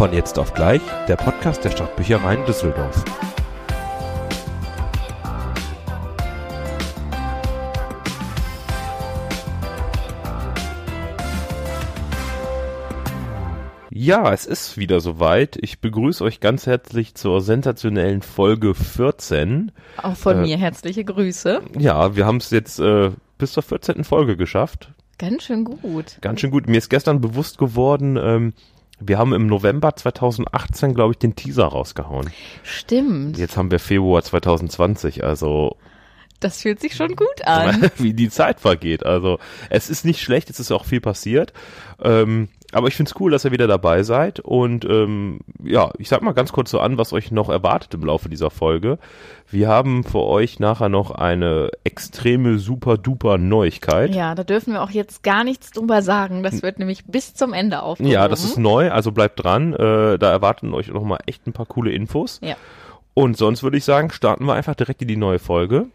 Von jetzt auf gleich, der Podcast der Stadtbüchereien Düsseldorf. Ja, es ist wieder soweit. Ich begrüße euch ganz herzlich zur sensationellen Folge 14. Auch von äh, mir herzliche Grüße. Ja, wir haben es jetzt äh, bis zur 14. Folge geschafft. Ganz schön gut. Ganz schön gut. Mir ist gestern bewusst geworden, ähm, wir haben im November 2018, glaube ich, den Teaser rausgehauen. Stimmt. Jetzt haben wir Februar 2020, also. Das fühlt sich schon gut an. Wie die Zeit vergeht. Also, es ist nicht schlecht, es ist auch viel passiert. Ähm, aber ich find's cool, dass ihr wieder dabei seid. Und ähm, ja, ich sag mal ganz kurz so an, was euch noch erwartet im Laufe dieser Folge. Wir haben für euch nachher noch eine extreme, super duper Neuigkeit. Ja, da dürfen wir auch jetzt gar nichts drüber sagen. Das wird nämlich bis zum Ende aufgehoben. Ja, das ist neu, also bleibt dran. Äh, da erwarten euch noch mal echt ein paar coole Infos. Ja. Und sonst würde ich sagen, starten wir einfach direkt in die neue Folge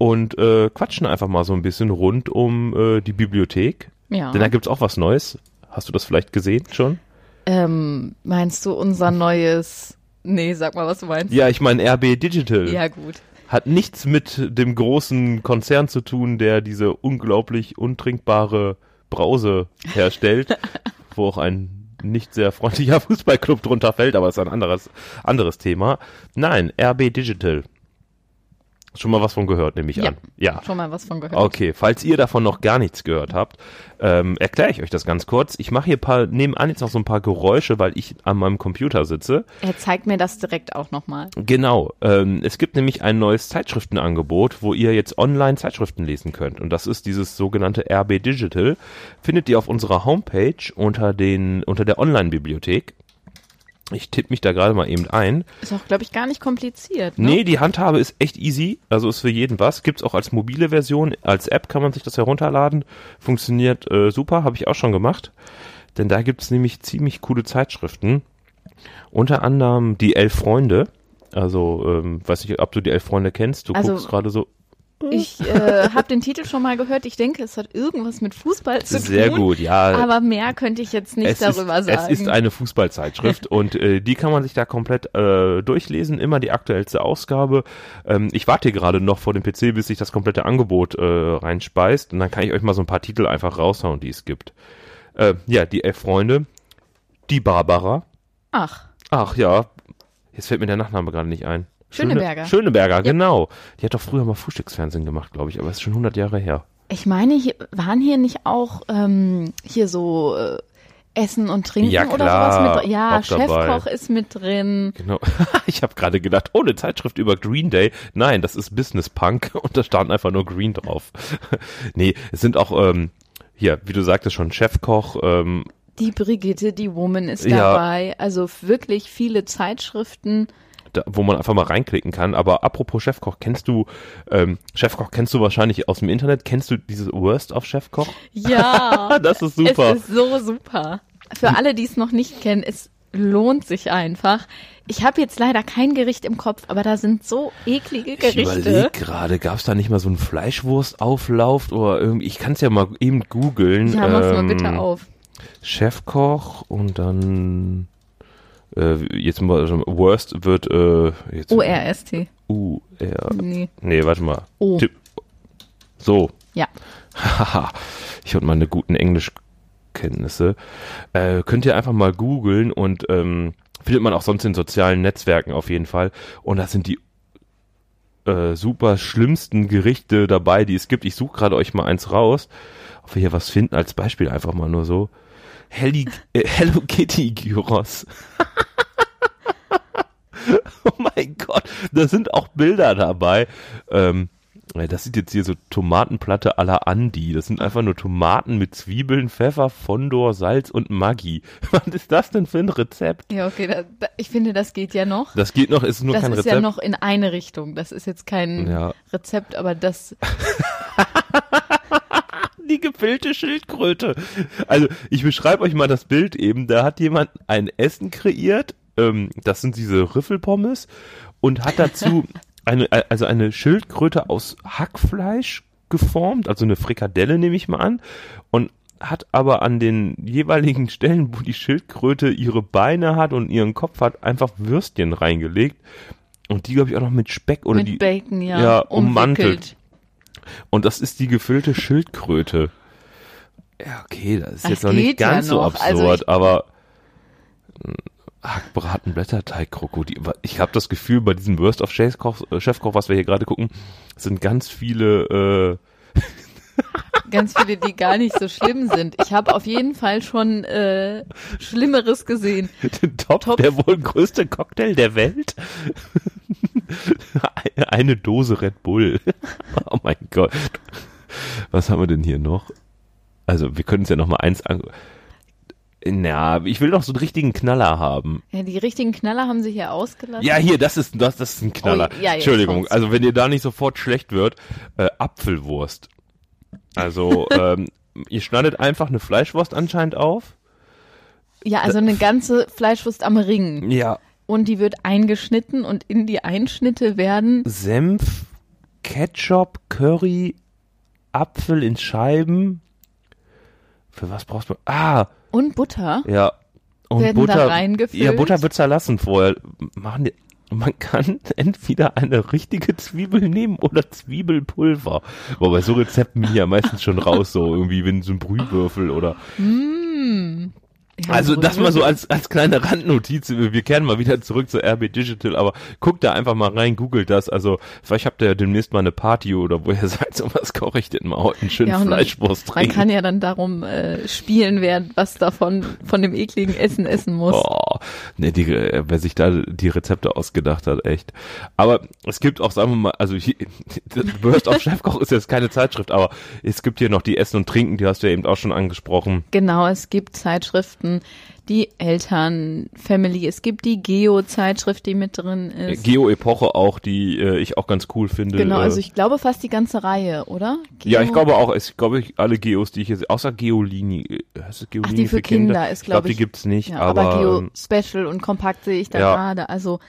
und äh, quatschen einfach mal so ein bisschen rund um äh, die Bibliothek. Ja. Denn da gibt's auch was Neues. Hast du das vielleicht gesehen schon? Ähm, meinst du unser neues Nee, sag mal, was du meinst. Ja, ich meine RB Digital. Ja, gut. Hat nichts mit dem großen Konzern zu tun, der diese unglaublich untrinkbare Brause herstellt, wo auch ein nicht sehr freundlicher Fußballclub drunter fällt, aber ist ein anderes, anderes Thema. Nein, RB Digital. Schon mal was von gehört, nehme ich Ja. an. Ja. Schon mal was von gehört. Okay, falls ihr davon noch gar nichts gehört habt, ähm, erkläre ich euch das ganz kurz. Ich mache hier paar, nebenan jetzt noch so ein paar Geräusche, weil ich an meinem Computer sitze. Er zeigt mir das direkt auch nochmal. Genau, ähm, es gibt nämlich ein neues Zeitschriftenangebot, wo ihr jetzt online Zeitschriften lesen könnt. Und das ist dieses sogenannte RB Digital. Findet ihr auf unserer Homepage unter den, unter der Online-Bibliothek. Ich tippe mich da gerade mal eben ein. Ist auch, glaube ich, gar nicht kompliziert. Ne? Nee, die Handhabe ist echt easy, also ist für jeden was. Gibt's auch als mobile Version, als App kann man sich das herunterladen. Funktioniert äh, super, habe ich auch schon gemacht. Denn da gibt's nämlich ziemlich coole Zeitschriften. Unter anderem die Elf Freunde. Also, ähm, weiß nicht, ob du die Elf Freunde kennst. Du Also- guckst gerade so. Ich äh, habe den Titel schon mal gehört. Ich denke, es hat irgendwas mit Fußball zu Sehr tun. gut, ja. Aber mehr könnte ich jetzt nicht es darüber ist, sagen. Es ist eine Fußballzeitschrift und äh, die kann man sich da komplett äh, durchlesen, immer die aktuellste Ausgabe. Ähm, ich warte hier gerade noch vor dem PC, bis sich das komplette Angebot äh, reinspeist und dann kann ich euch mal so ein paar Titel einfach raushauen, die es gibt. Äh, ja, die elf Freunde, die Barbara. Ach, Ach ja, jetzt fällt mir der Nachname gerade nicht ein. Schöneberger. Schöne, Schöneberger, genau. Die hat doch früher mal Frühstücksfernsehen gemacht, glaube ich, aber es ist schon 100 Jahre her. ich meine, hier, waren hier nicht auch ähm, hier so äh, Essen und Trinken Ja, oder sowas mit drin? Ja, dabei. Chefkoch ist mit drin. Genau. Ich habe gerade gedacht, oh, eine Zeitschrift über Green Day. Nein, das ist Business Punk und da stand einfach nur Green drauf. nee, es sind auch, ähm, hier, wie du sagtest schon, Chefkoch, ähm, Die Brigitte, die Woman ist Ja. dabei. Also wirklich viele Zeitschriften. Da, wo man einfach mal reinklicken kann. Aber apropos Chefkoch, kennst du, ähm, Chefkoch kennst du wahrscheinlich aus dem Internet. Kennst du dieses Worst of Chefkoch? Ja, Das ist super. es ist so super. Für alle, die es noch nicht kennen, es lohnt sich einfach. Ich habe jetzt leider kein Gericht im Kopf, aber da sind so eklige Ich Gerichte. überlege gerade, gab es da nicht mal so einen Fleischwurstauflauf oder irgendwie, ich kann es ja mal eben googeln. Ja, mach's mal ähm, bitte auf. Chefkoch und dann äh, jetzt mal also Worst wird äh, jetzt O-R-S-T. U R Nee. nee warte mal O. Tipp. so Ja. Haha, ich habe meine guten Englischkenntnisse äh, könnt ihr einfach mal googeln und ähm, findet man auch sonst in sozialen Netzwerken auf jeden Fall und das sind die äh, super schlimmsten Gerichte dabei, die es gibt. Ich suche gerade euch mal eins raus, ob wir hier was finden als Beispiel einfach mal nur so. Helly, äh, Hello Kitty Gyros. oh mein Gott, da sind auch Bilder dabei. Ähm, ja, das sieht jetzt hier so Tomatenplatte à la Andi. Das sind einfach nur Tomaten mit Zwiebeln, Pfeffer, Fondor, Salz und Maggi. Was ist das denn für ein Rezept? Ja, okay, da, da, ich finde, das geht ja noch. Das geht noch, ist nur Das kein ist Rezept. ja noch in eine Richtung. Das ist jetzt kein Ja. Rezept, aber das, die gefüllte Schildkröte. Also ich beschreibe euch mal das Bild eben. Da hat jemand ein Essen kreiert. Ähm, das sind diese Riffelpommes und hat dazu eine, also eine Schildkröte aus Hackfleisch geformt, also eine Frikadelle nehme ich mal an. Und hat aber an den jeweiligen Stellen, wo die Schildkröte ihre Beine hat und ihren Kopf hat, einfach Würstchen reingelegt. Und die, glaube ich, auch noch mit Speck oder Mit die. Bacon, ja. ja, ummantelt. Und das ist die gefüllte Schildkröte. Ja, okay, das ist Das jetzt noch nicht geht ja ganz so noch. absurd, Also aber mh, Hackbraten, Blätterteig, Krokodil. Ich habe das Gefühl, bei diesem Worst of Chefkoch, äh, Chefkoch, was wir hier gerade gucken, sind ganz viele äh, Ganz viele, die gar nicht so schlimm sind. Ich habe auf jeden Fall schon äh, Schlimmeres gesehen. den Top, Top. der wohl größte Cocktail der Welt. Eine Dose Red Bull. oh mein Gott. Was haben wir denn hier noch? Also, wir können uns ja noch mal eins an. Na, ich will noch so einen richtigen Knaller haben. Ja, die richtigen Knaller haben sie hier ausgelassen. Ja, hier, das ist das, das ist ein Knaller. Oh, ja, Entschuldigung, kommt's. also wenn ihr da nicht sofort schlecht wird, äh, Apfelwurst. Also, ähm, ihr schneidet einfach eine Fleischwurst anscheinend auf. Ja, also eine ganze Fleischwurst am Ring. Ja. Und die wird eingeschnitten und in die Einschnitte werden Senf, Ketchup, Curry, Apfel in Scheiben. Für was brauchst du? Ah, und Butter. ja. Und Werden da Butter. reingefüllt? Ja, Butter wird zerlassen vorher. Machen die, man kann entweder eine richtige Zwiebel nehmen oder Zwiebelpulver. Boah, bei so Rezepten bin ich ja meistens schon raus, so irgendwie wenn so ein Brühwürfel oder. Ja, Also das mal so als, als kleine Randnotiz. Wir kehren mal wieder zurück zu RB Digital, aber guckt da einfach mal rein, googelt das. Also vielleicht habt ihr ja demnächst mal eine Party oder wo ihr seid, so was koche ich denn mal heute einen schönen Ja, Fleischwurst Man trinken. kann ja dann darum äh, spielen, wer was davon von dem ekligen Essen essen muss. Oh, ne, die, äh, wer sich da die Rezepte ausgedacht hat, echt. Aber es gibt auch, sagen wir mal, also hier, Burst of Chefkoch ist jetzt keine Zeitschrift, aber es gibt hier noch die Essen und Trinken, die hast du ja eben auch schon angesprochen. Genau, es gibt Zeitschriften, die Eltern-Family, es gibt die Geo-Zeitschrift, die mit drin ist. Geo-Epoche auch, die äh, ich auch ganz cool finde. genau, äh, also ich glaube fast die ganze Reihe, oder? Geo Ja, ich glaube auch, es glaube ich alle Geos, die ich jetzt, außer Geolini, äh, heißt es Geolini Ach, die für Kinder ist, ich glaube, glaub die ich- gibt's nicht, Ja, aber, aber, Geo ähm, und Kompakt sehe ich da ja. gerade. Also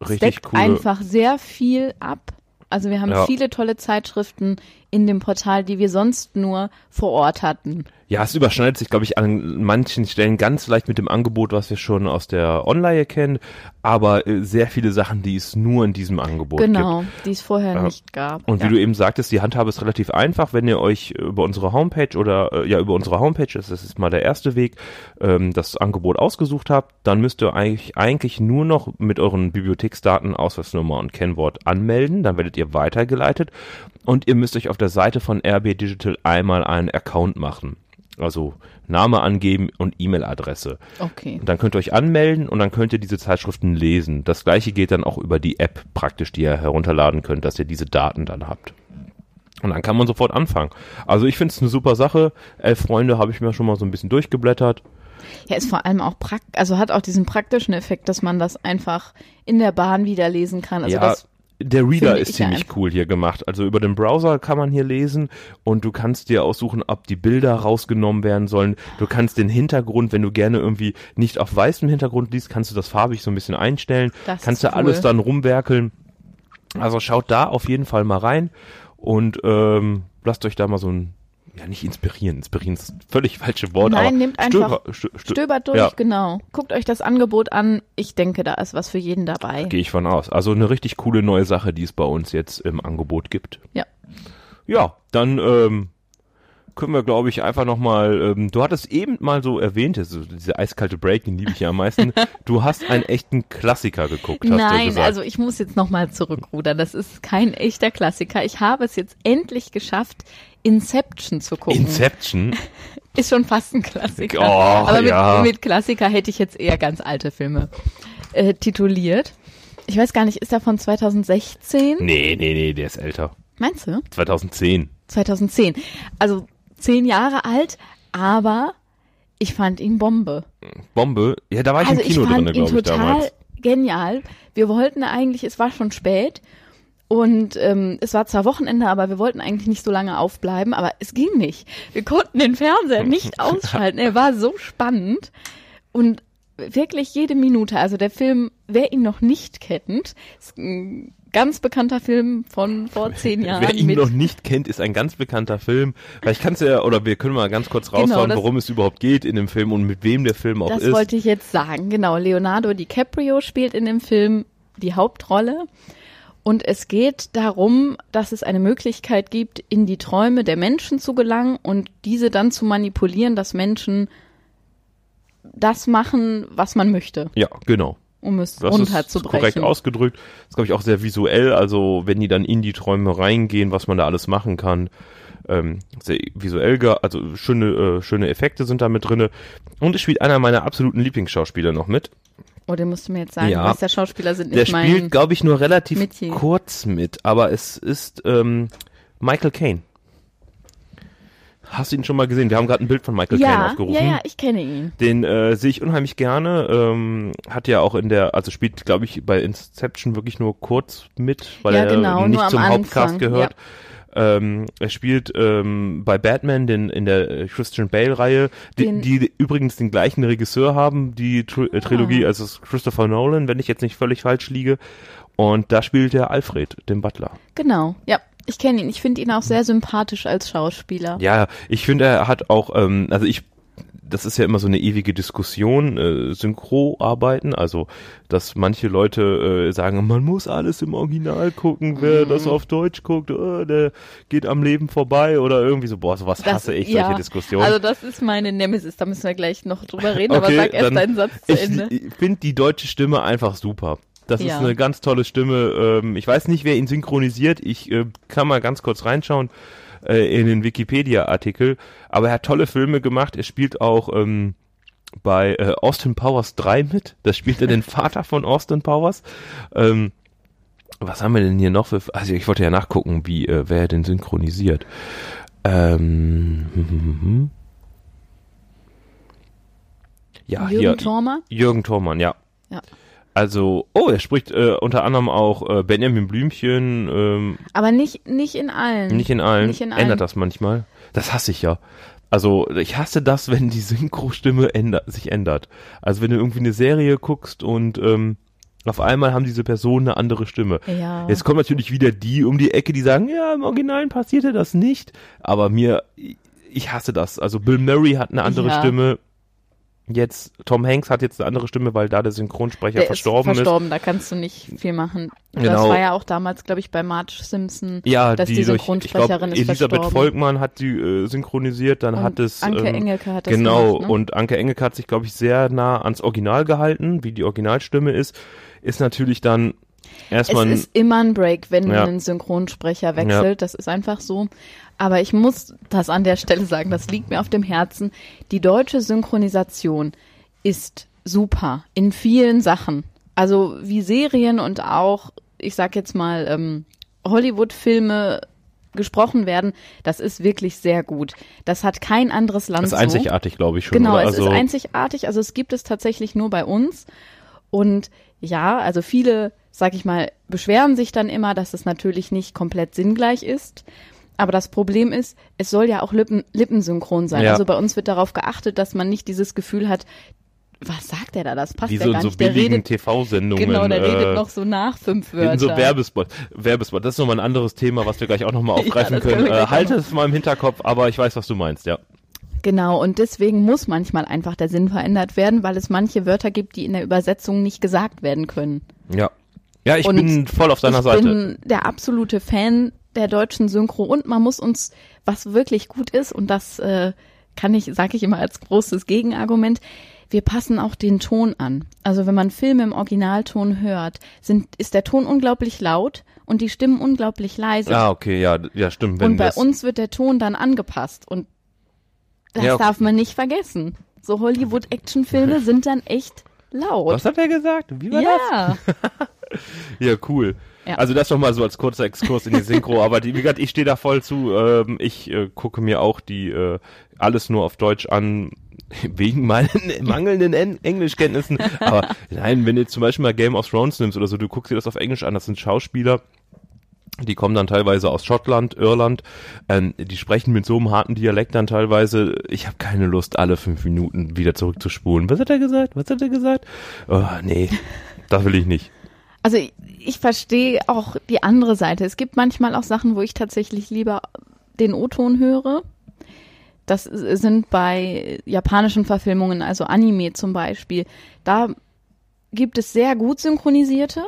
richtig deckt cool. einfach sehr viel ab. Also wir haben Ja. viele tolle Zeitschriften in dem Portal, die wir sonst nur vor Ort hatten. Ja, es überschneidet sich, glaube ich, an manchen Stellen ganz leicht mit dem Angebot, was wir schon aus der Online kennen, aber äh, sehr viele Sachen, die es nur in diesem Angebot gibt. Genau, die es vorher Ja. nicht gab. Und ja. wie du eben sagtest, die Handhabe ist relativ einfach, wenn ihr euch über unsere Homepage oder äh, ja über unsere Homepage, das ist mal der erste Weg, ähm, das Angebot ausgesucht habt, dann müsst ihr eigentlich, eigentlich nur noch mit euren Bibliotheksdaten, Ausweisnummer und Kennwort anmelden, dann werdet ihr weitergeleitet und ihr müsst euch auf der Seite von RB Digital einmal einen Account machen. Also Name angeben und E-Mail-Adresse. Okay. Und dann könnt ihr euch anmelden und dann könnt ihr diese Zeitschriften lesen. Das gleiche geht dann auch über die App praktisch, die ihr herunterladen könnt, dass ihr diese Daten dann habt. Und dann kann man sofort anfangen. Also ich finde es eine super Sache. Elf Freunde habe ich mir schon mal so ein bisschen durchgeblättert. Ja, ist vor allem auch praktisch, also hat auch diesen praktischen Effekt, dass man das einfach in der Bahn wieder lesen kann. Also ja, das, der Reader finde ist ziemlich einfach- cool hier gemacht. Also über den Browser kann man hier lesen und du kannst dir aussuchen, ob die Bilder rausgenommen werden sollen. Du kannst den Hintergrund, wenn du gerne irgendwie nicht auf weißem Hintergrund liest, kannst du das farbig so ein bisschen einstellen. Das kannst du alles cool. dann rumwerkeln. Also schaut da auf jeden Fall mal rein und ähm, lasst euch da mal so ein ja nicht inspirieren. Inspirieren ist völlig falsche Wort. Nein, nehmt einfach- stöber, stö, stö, stöbert durch, Ja. genau. Guckt euch das Angebot an. Ich denke, da ist was für jeden dabei. Gehe ich von aus. Also eine richtig coole neue Sache, die es bei uns jetzt im Angebot gibt. Ja. Ja, dann ähm, können wir, glaube ich, einfach nochmal, ähm, du hattest eben mal so erwähnt, also diese eiskalte Break, den liebe ich ja am meisten. du hast einen echten Klassiker geguckt, hast du Nein, gesagt. also ich muss jetzt nochmal zurückrudern. Das ist kein echter Klassiker. Ich habe es jetzt endlich geschafft, Inception zu gucken. Inception. ist schon fast ein Klassiker. Oh, Aber mit, ja. mit Klassiker hätte ich jetzt eher ganz alte Filme äh, tituliert. Ich weiß gar nicht, ist er von 2016? Nee, nee, nee, der ist älter. Meinst du? 2010. 2010. Also zehn Jahre alt, aber ich fand ihn Bombe. Bombe. Ja, da war ich also im Kino ich fand drin, glaube ich, total damals. genial. Wir wollten eigentlich, es war schon spät und ähm, es war zwar Wochenende, aber wir wollten eigentlich nicht so lange aufbleiben, aber es ging nicht. Wir konnten den Fernseher nicht ausschalten. Er war so spannend und wirklich jede Minute. Also der Film wer ihn noch nicht kennt, ist ein ganz bekannter Film von vor zehn Jahren. Wer ihn noch nicht kennt, ist ein ganz bekannter Film. Vielleicht kannst du ja, oder wir können mal ganz kurz raushauen, Genau, das- worum es überhaupt geht in dem Film und mit wem der Film auch das ist. wollte ich jetzt sagen. Genau, Leonardo DiCaprio spielt in dem Film die Hauptrolle. Und es geht darum, dass es eine Möglichkeit gibt, in die Träume der Menschen zu gelangen und diese dann zu manipulieren, dass Menschen das machen, was man möchte, ja, genau. um es Das ist runterzubrechen. korrekt ausgedrückt. Das ist, glaube ich, auch sehr visuell. Also, wenn die dann in die Träume reingehen, was man da alles machen kann. Ähm, sehr visuell, also schöne, äh, schöne Effekte sind da mit drinne. Und es spielt einer meiner absoluten Lieblingsschauspieler noch mit. Oh, den musst du mir jetzt sagen, Ja. was der Schauspieler sind Der nicht mein. spielt, glaube ich, nur relativ Metier. kurz mit, aber es ist ähm, Michael Caine. Hast du ihn schon mal gesehen? Wir haben gerade ein Bild von Michael Caine ja, aufgerufen. ja, ja, ich kenne ihn. Den äh, sehe ich unheimlich gerne. Ähm, hat ja auch in der, also spielt, glaube ich, bei Inception wirklich nur kurz mit, weil Ja, er genau, nicht nur am zum Hauptcast Anfang, gehört. Ähm, er spielt ähm, bei Batman den, in der äh, Christian Bale-Reihe, die, Den- die übrigens den gleichen Regisseur haben, die Tri äh, Trilogie, Ah. also es ist Christopher Nolan, wenn ich jetzt nicht völlig falsch liege. Und da spielt er Alfred, den Butler. Genau, ja. Ich kenne ihn. Ich finde ihn auch sehr sympathisch als Schauspieler. Ja, ich finde, er hat auch, ähm, also ich, das ist ja immer so eine ewige Diskussion, äh, Synchro-Arbeiten, also dass manche Leute äh, sagen, man muss alles im Original gucken, wer das auf Deutsch guckt, äh, der geht am Leben vorbei oder irgendwie so, boah, sowas Das- hasse ich, ja, solche Diskussionen. Also das ist meine Nemesis, da müssen wir gleich noch drüber reden, aber Okay, sag erst deinen Satz zu ich Ende. ich finde die deutsche Stimme einfach super. Das ist Ja. eine ganz tolle Stimme. Ähm, ich weiß nicht, wer ihn synchronisiert. Ich äh, kann mal ganz kurz reinschauen äh, in den Wikipedia-Artikel. Aber er hat tolle Filme gemacht. Er spielt auch ähm, bei äh, Austin Powers 3 mit. Da spielt er den Vater von Austin Powers. Ähm, was haben wir denn hier noch für... Also ich wollte ja nachgucken, wie äh, wer er denn synchronisiert. Ähm, hm, hm, hm, hm. Ja, Jürgen hier, Thormer? Jürgen Thormann, ja. Ja. Also, oh, er spricht äh, unter anderem auch äh, Benjamin Blümchen, ähm, Aber nicht, nicht in allen. nicht in allen, Nicht in allen. ändert das manchmal. Das hasse ich ja. Also, ich hasse das, wenn die Synchro-Stimme änder sich ändert. Also, wenn du irgendwie eine Serie guckst und ähm, auf einmal haben diese Personen eine andere Stimme. Ja. Jetzt kommen natürlich wieder die um die Ecke, die sagen, ja, im Originalen passierte das nicht. Aber mir, ich hasse das. Also Bill Murray hat eine andere Ja. Stimme. Jetzt, Tom Hanks hat jetzt eine andere Stimme, weil da der Synchronsprecher der verstorben ist verstorben, da kannst du nicht viel machen. Das Genau. war ja auch damals, glaube ich, bei Marge Simpson. Ja, dass die, die durch, ich Synchronsprecherin glaube, ist Elisabeth. Volkmann hat die äh, synchronisiert, dann Und hat es Anke ähm, Engelke hat das genau gemacht, ne? und Anke Engelke hat sich glaube ich sehr nah ans Original gehalten, wie die Originalstimme ist, ist natürlich dann Es erstmal ist immer ein Break, wenn Ja. ein Synchronsprecher wechselt. Das ist einfach so. Aber ich muss das an der Stelle sagen, das liegt mir auf dem Herzen. Die deutsche Synchronisation ist super in vielen Sachen. Also wie Serien und auch, ich sag jetzt mal, ähm, Hollywood-Filme gesprochen werden, das ist wirklich sehr gut. Das hat kein anderes Land ist so. einzigartig, glaube ich schon. Genau, oder? es also, ist einzigartig. Also es gibt es tatsächlich nur bei uns. Und ja, also viele, sag ich mal, beschweren sich dann immer, dass es natürlich nicht komplett sinngleich ist. Aber das Problem ist, es soll ja auch Lippen, lippensynchron sein. Ja. Also bei uns wird darauf geachtet, dass man nicht dieses Gefühl hat, was sagt der da? Das passt wie ja so gar so nicht. Der billigen TV-Sendungen. genau, der äh, redet noch so nach fünf Wörter. in so Werbespot. Werbespot, das ist nochmal ein anderes Thema, was wir gleich auch nochmal aufgreifen das können können. Äh, halte es mal im Hinterkopf, aber ich weiß, was du meinst, ja. Genau, und deswegen muss manchmal einfach der Sinn verändert werden, weil es manche Wörter gibt, die in der Übersetzung nicht gesagt werden können. Ja. Ja, ich Und bin voll auf deiner ich Seite. bin der absolute Fan der deutschen Synchro und man muss uns, was wirklich gut ist, und das äh, kann ich, sage ich immer als großes Gegenargument, wir passen auch den Ton an. Also wenn man Filme im Originalton hört, sind, ist der Ton unglaublich laut und die Stimmen unglaublich leise. Ah, okay, ja, ja, stimmt. Wenn und bei uns wird der Ton dann angepasst und das Ja, okay. darf man nicht vergessen. So Hollywood-Actionfilme sind dann echt laut. was hat er gesagt? Wie war das? ja. Cool. Ja. Also das nochmal so als kurzer Exkurs in die Synchro, aber die, wie gesagt, ich stehe da voll zu. Ähm, ich äh, gucke mir auch die äh, alles nur auf Deutsch an, wegen meinen mangelnden en Englischkenntnissen. Aber nein, wenn du zum Beispiel mal Game of Thrones nimmst oder so, du guckst dir das auf Englisch an, das sind Schauspieler, die kommen dann teilweise aus Schottland, Irland, ähm, die sprechen mit so einem harten Dialekt dann teilweise. Ich habe keine Lust, alle fünf Minuten wieder zurückzuspulen. Was hat er gesagt? Was hat er gesagt? Oh, nee. Das will ich nicht. Also ich, ich verstehe auch die andere Seite. Es gibt manchmal auch Sachen, wo ich tatsächlich lieber den O-Ton höre. Das sind bei japanischen Verfilmungen, also Anime zum Beispiel. Da gibt es sehr gut synchronisierte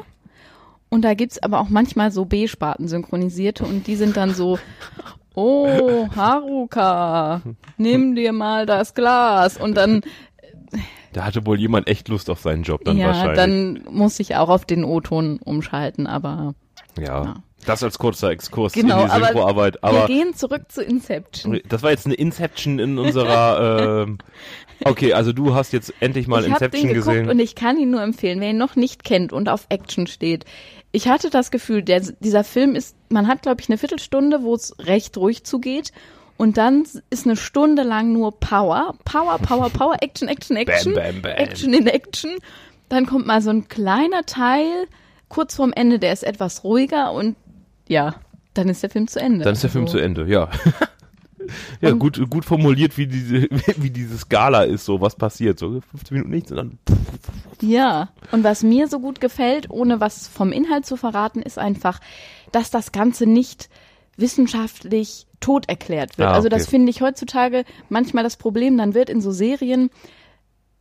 und da gibt's aber auch manchmal so B-Sparten synchronisierte und die sind dann so, oh, Haruka, nimm dir mal das Glas und dann Da hatte wohl jemand echt Lust auf seinen Job dann ja, wahrscheinlich. dann muss ich auch auf den O-Ton umschalten, aber ja. ja. Das als kurzer Exkurs Genau, in die aber Synchroarbeit. wir Aber gehen zurück zu Inception. das war jetzt eine Inception in unserer. ähm, okay, also du hast jetzt endlich mal ich habe den Inception geguckt gesehen. und ich kann ihn nur empfehlen, wer ihn noch nicht kennt und auf Action steht. Ich hatte das Gefühl, der, dieser Film ist, man hat glaube ich eine Viertelstunde, wo es recht ruhig zugeht und dann ist eine Stunde lang nur Power, Power, Power, Power, Action, Action, Action, bam, bam. Action in Action. Dann kommt mal so ein kleiner Teil kurz vorm Ende, der ist etwas ruhiger und ja, dann ist der Film zu Ende. Dann ist der Film Also, zu Ende, ja. ja, Und- gut, gut formuliert, wie diese, wie diese Skala ist, so was passiert. So 15 Minuten nichts und dann. Ja, und was mir so gut gefällt, ohne was vom Inhalt zu verraten, ist einfach, dass das Ganze nicht wissenschaftlich tot erklärt wird. Ah, Also okay. das finde ich heutzutage manchmal das Problem, dann wird in so Serien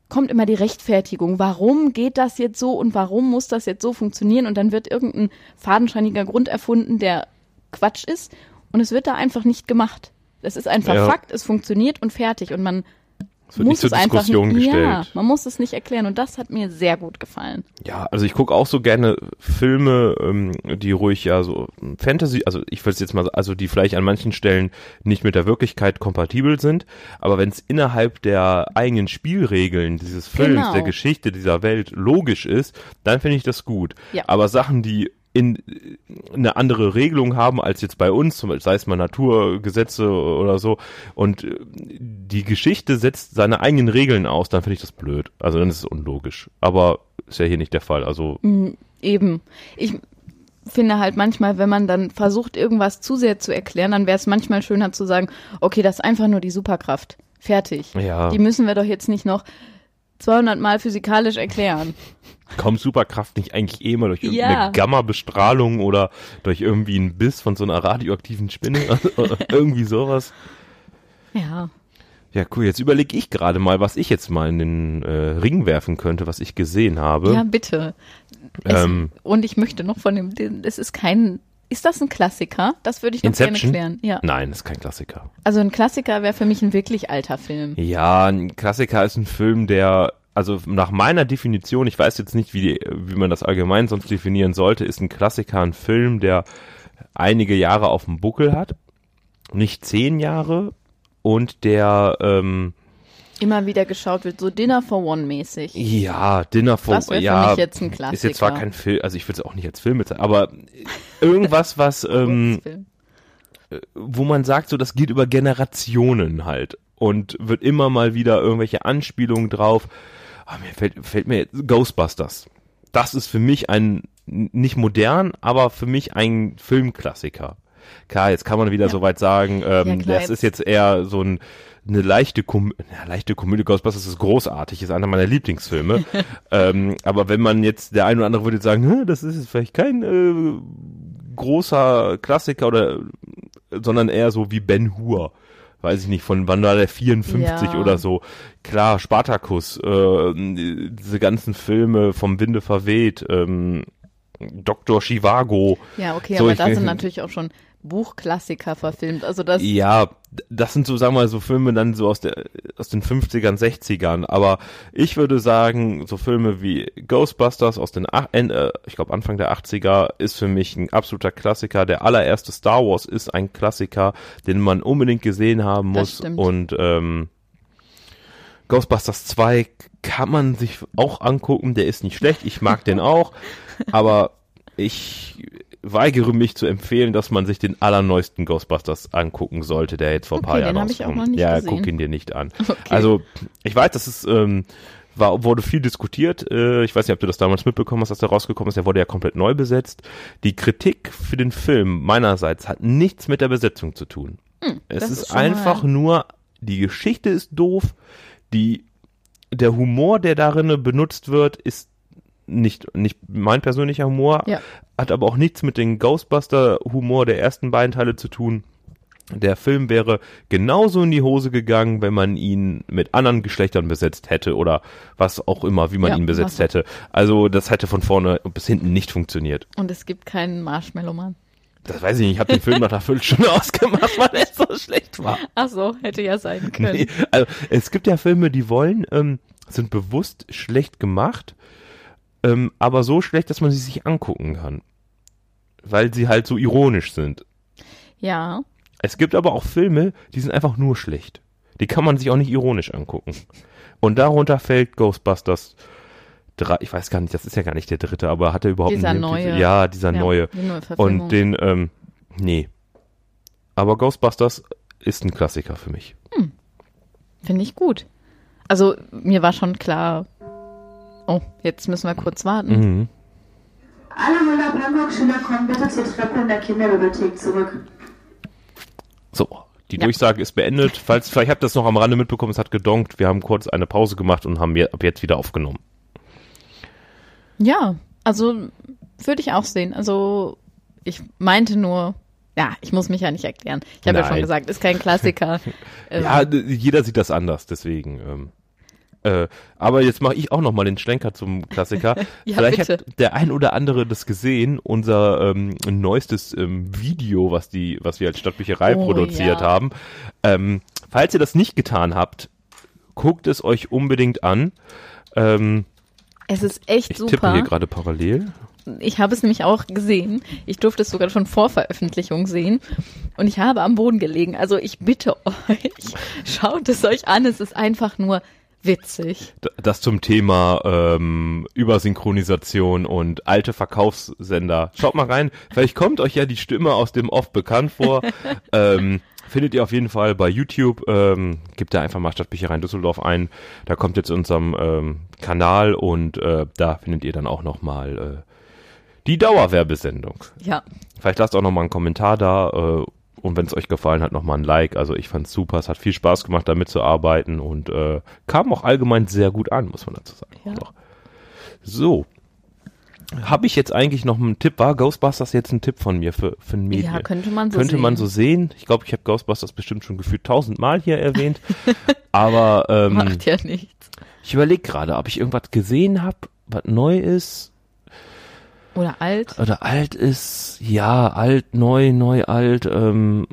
kommt immer die Rechtfertigung, warum geht das jetzt so und warum muss das jetzt so funktionieren und dann wird irgendein fadenscheiniger Grund erfunden, der Quatsch ist und es wird da einfach nicht gemacht. Es ist einfach Ja. Fakt, es funktioniert und fertig und man Es wird muss nicht zur einfach Diskussion nicht, gestellt. ja, man muss es nicht erklären und das hat mir sehr gut gefallen. Ja, also ich gucke auch so gerne Filme, ähm, die ruhig ja so Fantasy, also ich will es jetzt mal, also die vielleicht an manchen Stellen nicht mit der Wirklichkeit kompatibel sind, aber wenn es innerhalb der eigenen Spielregeln dieses Films, Genau. der Geschichte dieser Welt logisch ist, dann finde ich das gut. Ja. Aber Sachen, die in eine andere Regelung haben als jetzt bei uns, zum Beispiel, sei es mal Naturgesetze oder so, und äh, die Geschichte setzt seine eigenen Regeln aus, dann finde ich das blöd. Also dann ist es unlogisch. Aber ist ja hier nicht der Fall. Also Eben. Ich finde halt manchmal, wenn man dann versucht, irgendwas zu sehr zu erklären, dann wäre es manchmal schöner zu sagen, okay, das ist einfach nur die Superkraft. Fertig. Ja. Die müssen wir doch jetzt nicht noch 200 Mal physikalisch erklären. kommt Superkraft nicht eigentlich eh mal durch irgendeine Ja. Gamma-Bestrahlung oder durch irgendwie einen Biss von so einer radioaktiven Spinne? irgendwie sowas. Ja. Ja, cool. Jetzt überlege ich gerade mal, was ich jetzt mal in den äh, Ring werfen könnte, was ich gesehen habe. Ja, bitte. Es, Ähm. und ich möchte noch von dem, dem- es ist kein, ist das ein Klassiker? Das würde ich noch Inception? gerne klären. Ja. Nein, ist kein Klassiker. Also ein Klassiker wäre für mich ein wirklich alter Film. Ja, ein Klassiker ist ein Film, der, also nach meiner Definition, ich weiß jetzt nicht, wie, die, wie man das allgemein sonst definieren sollte, ist ein Klassiker ein Film, der einige Jahre auf dem Buckel hat, nicht zehn Jahre und der, ähm, Immer wieder geschaut wird, so Dinner for One mäßig. ja, Dinner for, Das wäre für ja, mich jetzt ein ist jetzt zwar Klassiker. kein Film, also ich will es auch nicht als Film bezeichnen, aber irgendwas, was, ähm, Kurzfilm. wo man sagt, so das geht über Generationen halt und wird immer mal wieder irgendwelche Anspielungen drauf. Ah, mir fällt, fällt mir jetzt Ghostbusters. Das ist für mich ein nicht modern, aber für mich ein Filmklassiker. Klar, jetzt kann man wieder Ja. so weit sagen, ähm, Ja, das ist jetzt eher so ein eine leichte Kom ja, leichte Komödie Ghostbusters ist großartig, ist einer meiner Lieblingsfilme. ähm, aber wenn man jetzt der eine oder andere würde jetzt sagen, "Hä, das ist jetzt vielleicht kein äh, großer Klassiker oder sondern eher so wie Ben Hur. Weiß ich nicht, von wann war der 54 Ja. oder so. Klar, Spartacus, äh, diese ganzen Filme vom Winde verweht, ähm, Dr. Chivago. Ja, okay, So, aber da sind natürlich auch schon Buchklassiker verfilmt. Also das, Ja, das sind so, sagen wir mal, so Filme dann so aus, der, aus den 50ern, 60ern. Aber ich würde sagen, so Filme wie Ghostbusters aus den, äh, ich glaube Anfang der 80er, ist für mich ein absoluter Klassiker. Der allererste Star Wars ist ein Klassiker, den man unbedingt gesehen haben Das muss. stimmt. Und ähm, Ghostbusters 2 kann man sich auch angucken. Der ist nicht schlecht. Ich mag den auch. Aber ich weigere mich zu empfehlen, dass man sich den allerneuesten Ghostbusters angucken sollte, der jetzt vor ein paar Okay, Jahren rauskommt. ja, gesehen. guck ihn dir nicht an. Okay. Also ich weiß, das ist ähm, war, wurde viel diskutiert. Äh, ich weiß nicht, ob du das damals mitbekommen hast, dass der rausgekommen ist. Der wurde ja komplett neu besetzt. Die Kritik für den Film meinerseits hat nichts mit der Besetzung zu tun. es Hm, das ist, ist schon mal- einfach nur, die Geschichte ist doof, die der Humor, der darin benutzt wird, ist nicht, nicht mein persönlicher Humor, Ja. hat aber auch nichts mit dem Ghostbuster-Humor der ersten beiden Teile zu tun. Der Film wäre genauso in die Hose gegangen, wenn man ihn mit anderen Geschlechtern besetzt hätte oder was auch immer, wie man Ja, ihn besetzt was- hätte. Also das hätte von vorne bis hinten nicht funktioniert. Und es gibt keinen Marshmallow-Mann. Das weiß ich nicht, ich habe den Film nach einer Viertelstunde ausgemacht, weil er so schlecht war. Ach so, hätte ja sein können. Nee, also es gibt ja Filme, die wollen, ähm, sind bewusst schlecht gemacht, ähm, aber so schlecht, dass man sie sich angucken kann. Weil sie halt so ironisch sind. Ja, Es gibt aber auch Filme, die sind einfach nur schlecht. Die kann man sich auch nicht ironisch angucken. Und darunter fällt Ghostbusters 3, ich weiß gar nicht, das ist ja gar nicht der dritte, aber hat er überhaupt Dieser einen neue. Ja, dieser ja, neue. die neue. Und den, ähm, nee. Aber Ghostbusters ist ein Klassiker für mich. Finde ich gut. Also, mir war schon klar. Oh, jetzt müssen wir kurz warten. Mhm. Alle Müller-Bangkok-Schüler kommen bitte zur Treppe in der Kinderbibliothek zurück. So, die Ja. Durchsage ist beendet. Falls, vielleicht habt ihr das noch am Rande mitbekommen, es hat gedonkt. Wir haben kurz eine Pause gemacht und haben ab jetzt wieder aufgenommen. Ja, also würde ich auch sehen. Also ich meinte nur, ja, ich muss mich ja nicht erklären. Ich habe ja schon gesagt, ist kein Klassiker. Ähm, Ja, jeder sieht das anders, deswegen. Ähm, äh, aber jetzt mache ich auch noch mal den Schlenker zum Klassiker. Ja, Vielleicht bitte. hat der ein oder andere das gesehen, unser ähm, neuestes ähm, Video, was die, was wir als Stadtbücherei Oh, produziert ja. haben. Ähm, falls ihr das nicht getan habt, guckt es euch unbedingt an. Ähm, Es ist echt ich tippe super. hier gerade parallel. Ich habe es nämlich auch gesehen. Ich durfte es sogar schon vor Veröffentlichung sehen. Und ich habe am Boden gelegen. Also ich bitte euch, schaut es euch an. Es ist einfach nur witzig. Das zum Thema ähm, Übersynchronisation und alte Verkaufssender. Schaut mal rein, vielleicht kommt euch ja die Stimme aus dem Off bekannt vor. ähm, findet ihr auf jeden Fall bei YouTube. Ähm, gebt da einfach mal Stadtbücherei in Düsseldorf ein. Da kommt jetzt unserem ähm, Kanal und äh, da findet ihr dann auch nochmal äh, die Dauerwerbesendung. Ja, Vielleicht lasst auch nochmal einen Kommentar da äh, und wenn es euch gefallen hat, nochmal ein Like. Also ich fand's super, es hat viel Spaß gemacht, da mitzuarbeiten und äh, kam auch allgemein sehr gut an, muss man dazu sagen. Ja. So. Habe ich jetzt eigentlich noch einen Tipp? War Ghostbusters jetzt ein Tipp von mir für, für ein Medien? ja, könnte man so Könnte sehen. man so sehen. Ich glaube, ich habe Ghostbusters bestimmt schon gefühlt tausendmal hier erwähnt. Aber ähm, Macht ja nichts. ich überlege gerade, ob ich irgendwas gesehen habe, was neu ist Oder alt. oder alt ist, ja, alt, neu, neu, alt. Ähm,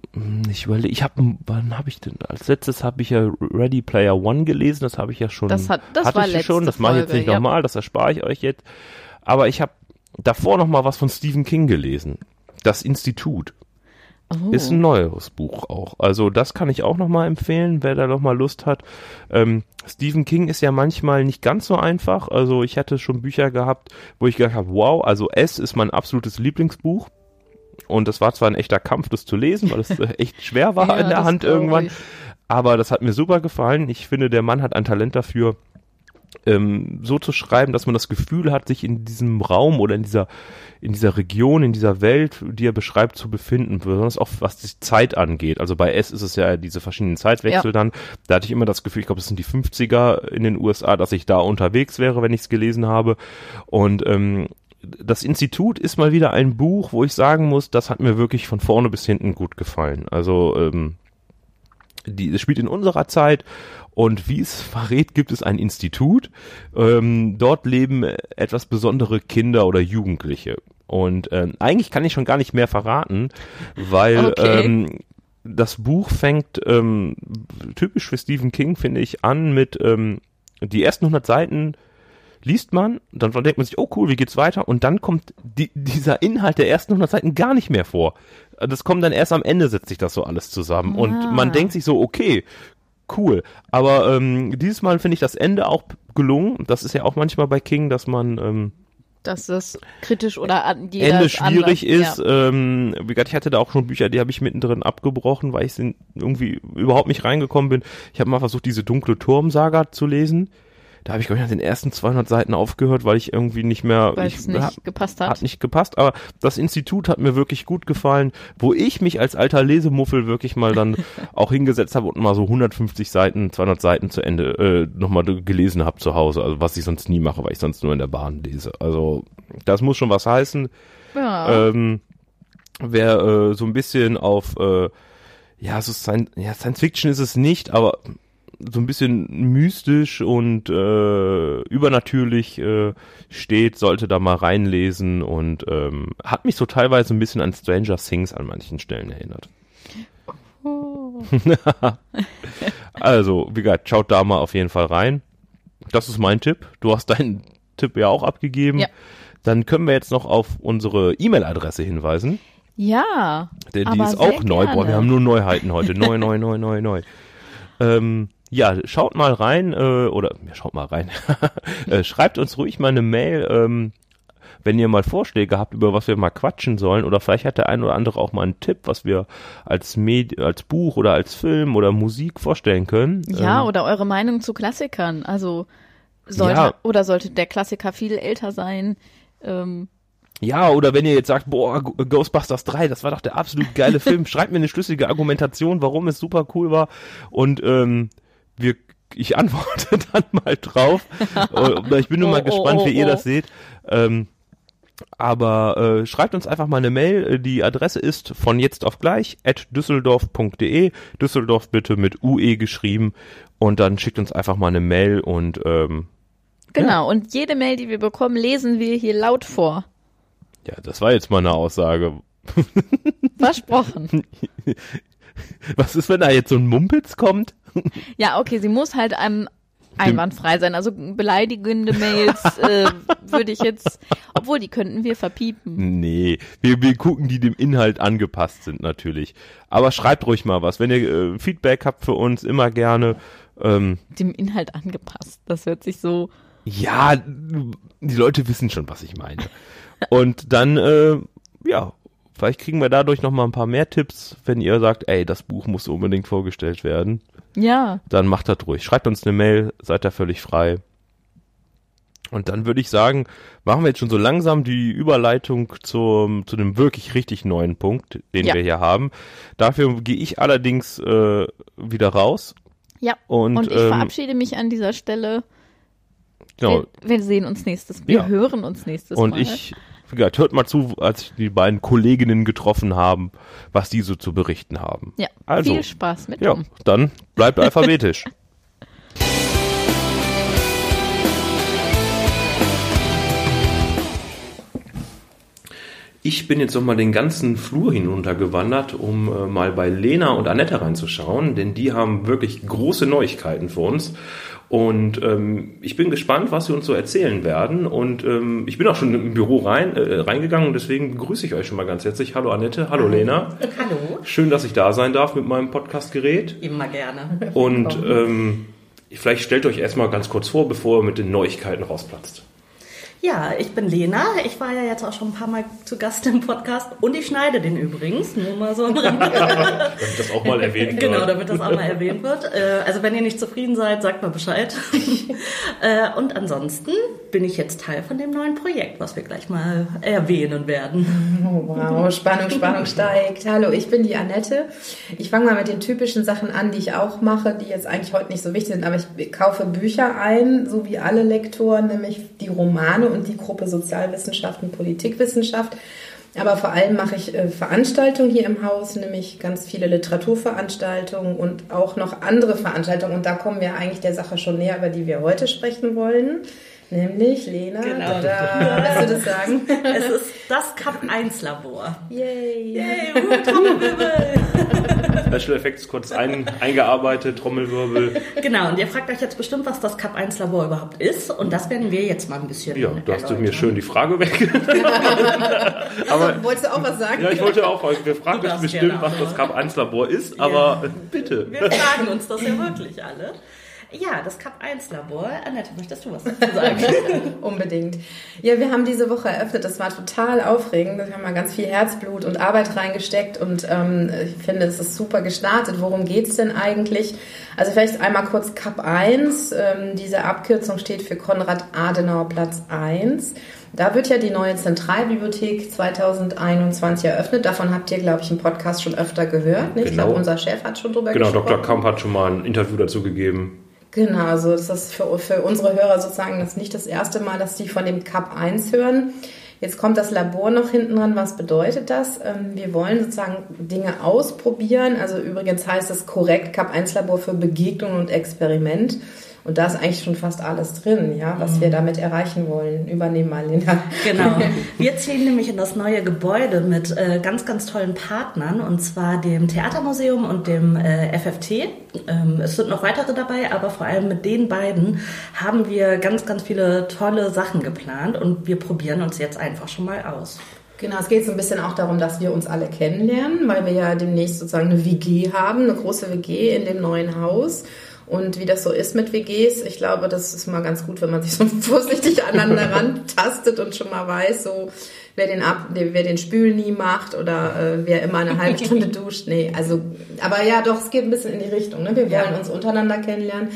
ich überlege, ich habe, wann habe ich denn? Als letztes habe ich ja Ready Player One gelesen. Das habe ich ja schon. Das hat- das hatte war ich schon. Das mache ich jetzt nicht ja. nochmal. Das erspare ich euch jetzt. Aber ich habe davor noch mal was von Stephen King gelesen. Das Institut Oh. ist ein neues Buch auch. Also das kann ich auch noch mal empfehlen, wer da noch mal Lust hat. Ähm, Stephen King ist ja manchmal nicht ganz so einfach. Also ich hatte schon Bücher gehabt, wo ich gedacht habe, wow, also S ist mein absolutes Lieblingsbuch. Und das war zwar ein echter Kampf, das zu lesen, weil es echt schwer war Ja, in der Hand irgendwann. ich. Aber das hat mir super gefallen. Ich finde, der Mann hat ein Talent dafür, ähm, so zu schreiben, dass man das Gefühl hat, sich in diesem Raum oder in dieser, in dieser Region, in dieser Welt, die er beschreibt, zu befinden. Besonders auch was die Zeit angeht. Also bei S ist es ja diese verschiedenen Zeitwechsel Ja. dann. Da hatte ich immer das Gefühl, ich glaube, das sind die 50er in den USA, dass ich da unterwegs wäre, wenn ich es gelesen habe. Und ähm, das Institut ist mal wieder ein Buch, wo ich sagen muss, das hat mir wirklich von vorne bis hinten gut gefallen. Also ähm, die, es spielt in unserer Zeit und wie es verrät, gibt es ein Institut. Ähm, dort leben etwas besondere Kinder oder Jugendliche. Und ähm, eigentlich kann ich schon gar nicht mehr verraten, weil Okay. ähm, das Buch fängt ähm, typisch für Stephen King, finde ich, an mit ähm, die ersten 100 Seiten liest man, dann denkt man sich, oh cool, wie geht's weiter? Und dann kommt die, dieser Inhalt der ersten 100 Seiten gar nicht mehr vor. Das kommt dann erst am Ende, setzt sich das so alles zusammen. Und Ah. man denkt sich so, okay, cool. Aber ähm, dieses Mal finde ich das Ende auch gelungen. Das ist ja auch manchmal bei King, dass man ähm, Dass das kritisch oder an jeder Ende schwierig anders. ist. Ähm, wie gesagt, ich hatte da auch schon Bücher, die habe ich mittendrin abgebrochen, weil ich irgendwie überhaupt nicht reingekommen bin. Ich habe mal versucht, diese dunkle Turmsaga zu lesen. Da habe ich, glaube ich, nach den ersten 200 Seiten aufgehört, weil ich irgendwie nicht mehr... Weil ich, es nicht hab- gepasst hat. hat nicht gepasst, aber das Institut hat mir wirklich gut gefallen, wo ich mich als alter Lesemuffel wirklich mal dann auch hingesetzt habe und mal so 150 Seiten, 200 Seiten zu Ende äh, nochmal gelesen habe zu Hause, also was ich sonst nie mache, weil ich sonst nur in der Bahn lese. Also das muss schon was heißen. ja. Ähm, wer äh, so ein bisschen auf, äh, ja, so Science, ja, Science Fiction ist es nicht, aber so ein bisschen mystisch und äh, übernatürlich äh, steht, sollte da mal reinlesen und ähm, hat mich so teilweise ein bisschen an Stranger Things an manchen Stellen erinnert. Oh. Also, wie gesagt, schaut da mal auf jeden Fall rein. Das ist mein Tipp. Du hast deinen Tipp ja auch abgegeben. Ja. Dann können wir jetzt noch auf unsere E-Mail-Adresse hinweisen. ja. Denn die Aber ist auch neu. Boah, wir haben nur Neuheiten heute. Neu, neu, neu, neu, neu. Ähm, ja, schaut mal rein, äh, oder ja, schaut mal rein. äh, schreibt uns ruhig mal eine Mail, ähm, wenn ihr mal Vorschläge habt, über was wir mal quatschen sollen, oder vielleicht hat der ein oder andere auch mal einen Tipp, was wir als Med als Buch oder als Film oder Musik vorstellen können. Ja, ähm, oder eure Meinung zu Klassikern. Also sollte Ja. oder sollte der Klassiker viel älter sein? Ähm, Ja, oder wenn ihr jetzt sagt, boah, Ghostbusters 3, das war doch der absolut geile Film, schreibt mir eine schlüssige Argumentation, warum es super cool war und ähm, wir ich antworte dann mal drauf. Oder ich bin nur Oh, mal oh, gespannt, oh, wie ihr oh. das seht. Ähm, aber äh, schreibt uns einfach mal eine Mail. Die Adresse ist von jetzt auf gleich at düsseldorf.de. Düsseldorf bitte mit UE geschrieben. Und dann schickt uns einfach mal eine Mail und ähm, genau. Und jede Mail, die wir bekommen, lesen wir hier laut vor. ja, das war jetzt mal eine Aussage. Versprochen. Was ist, wenn da jetzt so ein Mumpitz kommt? ja, okay, sie muss halt einem einwandfrei sein. Also beleidigende Mails äh, würde ich jetzt, obwohl die könnten wir verpiepen. Nee, wir, wir gucken, die dem Inhalt angepasst sind natürlich. Aber schreibt ruhig mal was. Wenn ihr äh, Feedback habt für uns, immer gerne. Ähm, Dem Inhalt angepasst. Das hört sich so. ja, die Leute wissen schon, was ich meine. Und dann, äh, ja, vielleicht kriegen wir dadurch noch mal ein paar mehr Tipps, wenn ihr sagt, ey, das Buch muss unbedingt vorgestellt werden. Ja, Dann macht das ruhig. Schreibt uns eine Mail, seid da völlig frei. Und dann würde ich sagen, machen wir jetzt schon so langsam die Überleitung zum, zu dem wirklich richtig neuen Punkt, den Ja. wir hier haben. Dafür gehe ich allerdings äh, wieder raus. ja. Und, Und, ich ähm, verabschiede mich an dieser Stelle. Genau. Wir, wir sehen uns nächstes Wir Ja. hören uns nächstes Und Mal. ich, wie gesagt, hört mal zu, als die beiden Kolleginnen getroffen haben, was die so zu berichten haben. Ja, Also, viel Spaß mit Ja, dann bleibt alphabetisch. Ich bin jetzt noch mal den ganzen Flur hinuntergewandert, um äh, mal bei Lena und Annette reinzuschauen, denn die haben wirklich große Neuigkeiten für uns. Und ähm, ich bin gespannt, was sie uns so erzählen werden. Und ähm, ich bin auch schon im Büro rein, äh, reingegangen und deswegen begrüße ich euch schon mal ganz herzlich. Hallo Annette, hallo Lena. Hallo, Schön, dass ich da sein darf mit meinem Podcastgerät. immer gerne. Und ähm, vielleicht stellt euch erstmal ganz kurz vor, bevor ihr mit den Neuigkeiten rausplatzt. Ja, ich bin Lena. Ich war ja jetzt auch schon ein paar Mal zu Gast im Podcast und ich schneide den übrigens, nur mal so am Rande. Damit das auch mal erwähnt Genau, damit das auch mal erwähnt wird. Äh, Also wenn ihr nicht zufrieden seid, sagt mal Bescheid. Äh, Und ansonsten bin ich jetzt Teil von dem neuen Projekt, was wir gleich mal erwähnen werden. Oh, wow, Spannung, Spannung steigt. Hallo, ich bin die Annette. Ich fange mal mit den typischen Sachen an, die ich auch mache, die jetzt eigentlich heute nicht so wichtig sind, aber ich kaufe Bücher ein, so wie alle Lektoren, nämlich die Romane und die Gruppe Sozialwissenschaften, Politikwissenschaft. Aber vor allem mache ich äh, Veranstaltungen hier im Haus, nämlich ganz viele Literaturveranstaltungen und auch noch andere Veranstaltungen. Und da kommen wir eigentlich der Sache schon näher, über die wir heute sprechen wollen. Nämlich, Lena, Genau. da, willst du das sagen? Es ist das Cup 1 Labor. Yay. Hey, uh. Special Effects kurz ein, eingearbeitet, Trommelwirbel. Genau, und ihr fragt euch jetzt bestimmt, was das Cup 1 Labor überhaupt ist. Und das werden wir jetzt mal ein bisschen Ja, du hast mir erläutern. schön die Frage weg. aber Wolltest du auch was sagen? ja, ich wollte auch, wir fragen Du euch darfst bestimmt, was das. Cup 1 Labor ist, aber bitte. Wir fragen uns das ja wirklich alle. Ja, das Cup 1 Labor. Annette, möchtest du was dazu sagen? Unbedingt. Ja, wir haben diese Woche eröffnet. Das war total aufregend. Wir haben mal ganz viel Herzblut und Arbeit reingesteckt und ähm, ich finde, es ist super gestartet. Worum geht's denn eigentlich? Also vielleicht einmal kurz Cup 1. Ähm, diese Abkürzung steht für Konrad Adenauer Platz 1. Da wird ja die neue Zentralbibliothek 2021 eröffnet. Davon habt ihr, glaube ich, im Podcast schon öfter gehört. Nicht? Genau. Ich glaube, unser Chef hat schon drüber Genau, gesprochen. Dr. Kamp hat schon mal ein Interview dazu gegeben. Genau, also das ist für, für unsere Hörer sozusagen das nicht das erste Mal, dass die von dem Cup 1 hören. Jetzt kommt das Labor noch hinten dran. Was bedeutet das? Ähm, Wir wollen sozusagen Dinge ausprobieren. Also übrigens heißt es korrekt Cup 1 Labor für Begegnung und Experiment. Und da ist eigentlich schon fast alles drin, ja, was wir damit erreichen wollen. Übernehmen mal, Lena. Genau. Wir ziehen nämlich in das neue Gebäude mit äh, ganz, ganz tollen Partnern und zwar dem Theatermuseum und dem äh, FFT. Ähm, es sind noch weitere dabei, aber vor allem mit den beiden haben wir ganz, ganz viele tolle Sachen geplant und wir probieren uns jetzt einfach schon mal aus. Genau, es geht so ein bisschen auch darum, dass wir uns alle kennenlernen, weil wir ja demnächst sozusagen eine WG haben, eine große WG in dem neuen Haus. Und wie das so ist mit WGs, ich glaube, das ist mal ganz gut, wenn man sich so vorsichtig aneinander rantastet und schon mal weiß, so wer den ab, wer den Spül nie macht oder äh, wer immer eine halbe Stunde duscht. Nee, also, aber ja, doch, es geht ein bisschen in die Richtung. Ne? Wir wollen Ja. uns untereinander kennenlernen.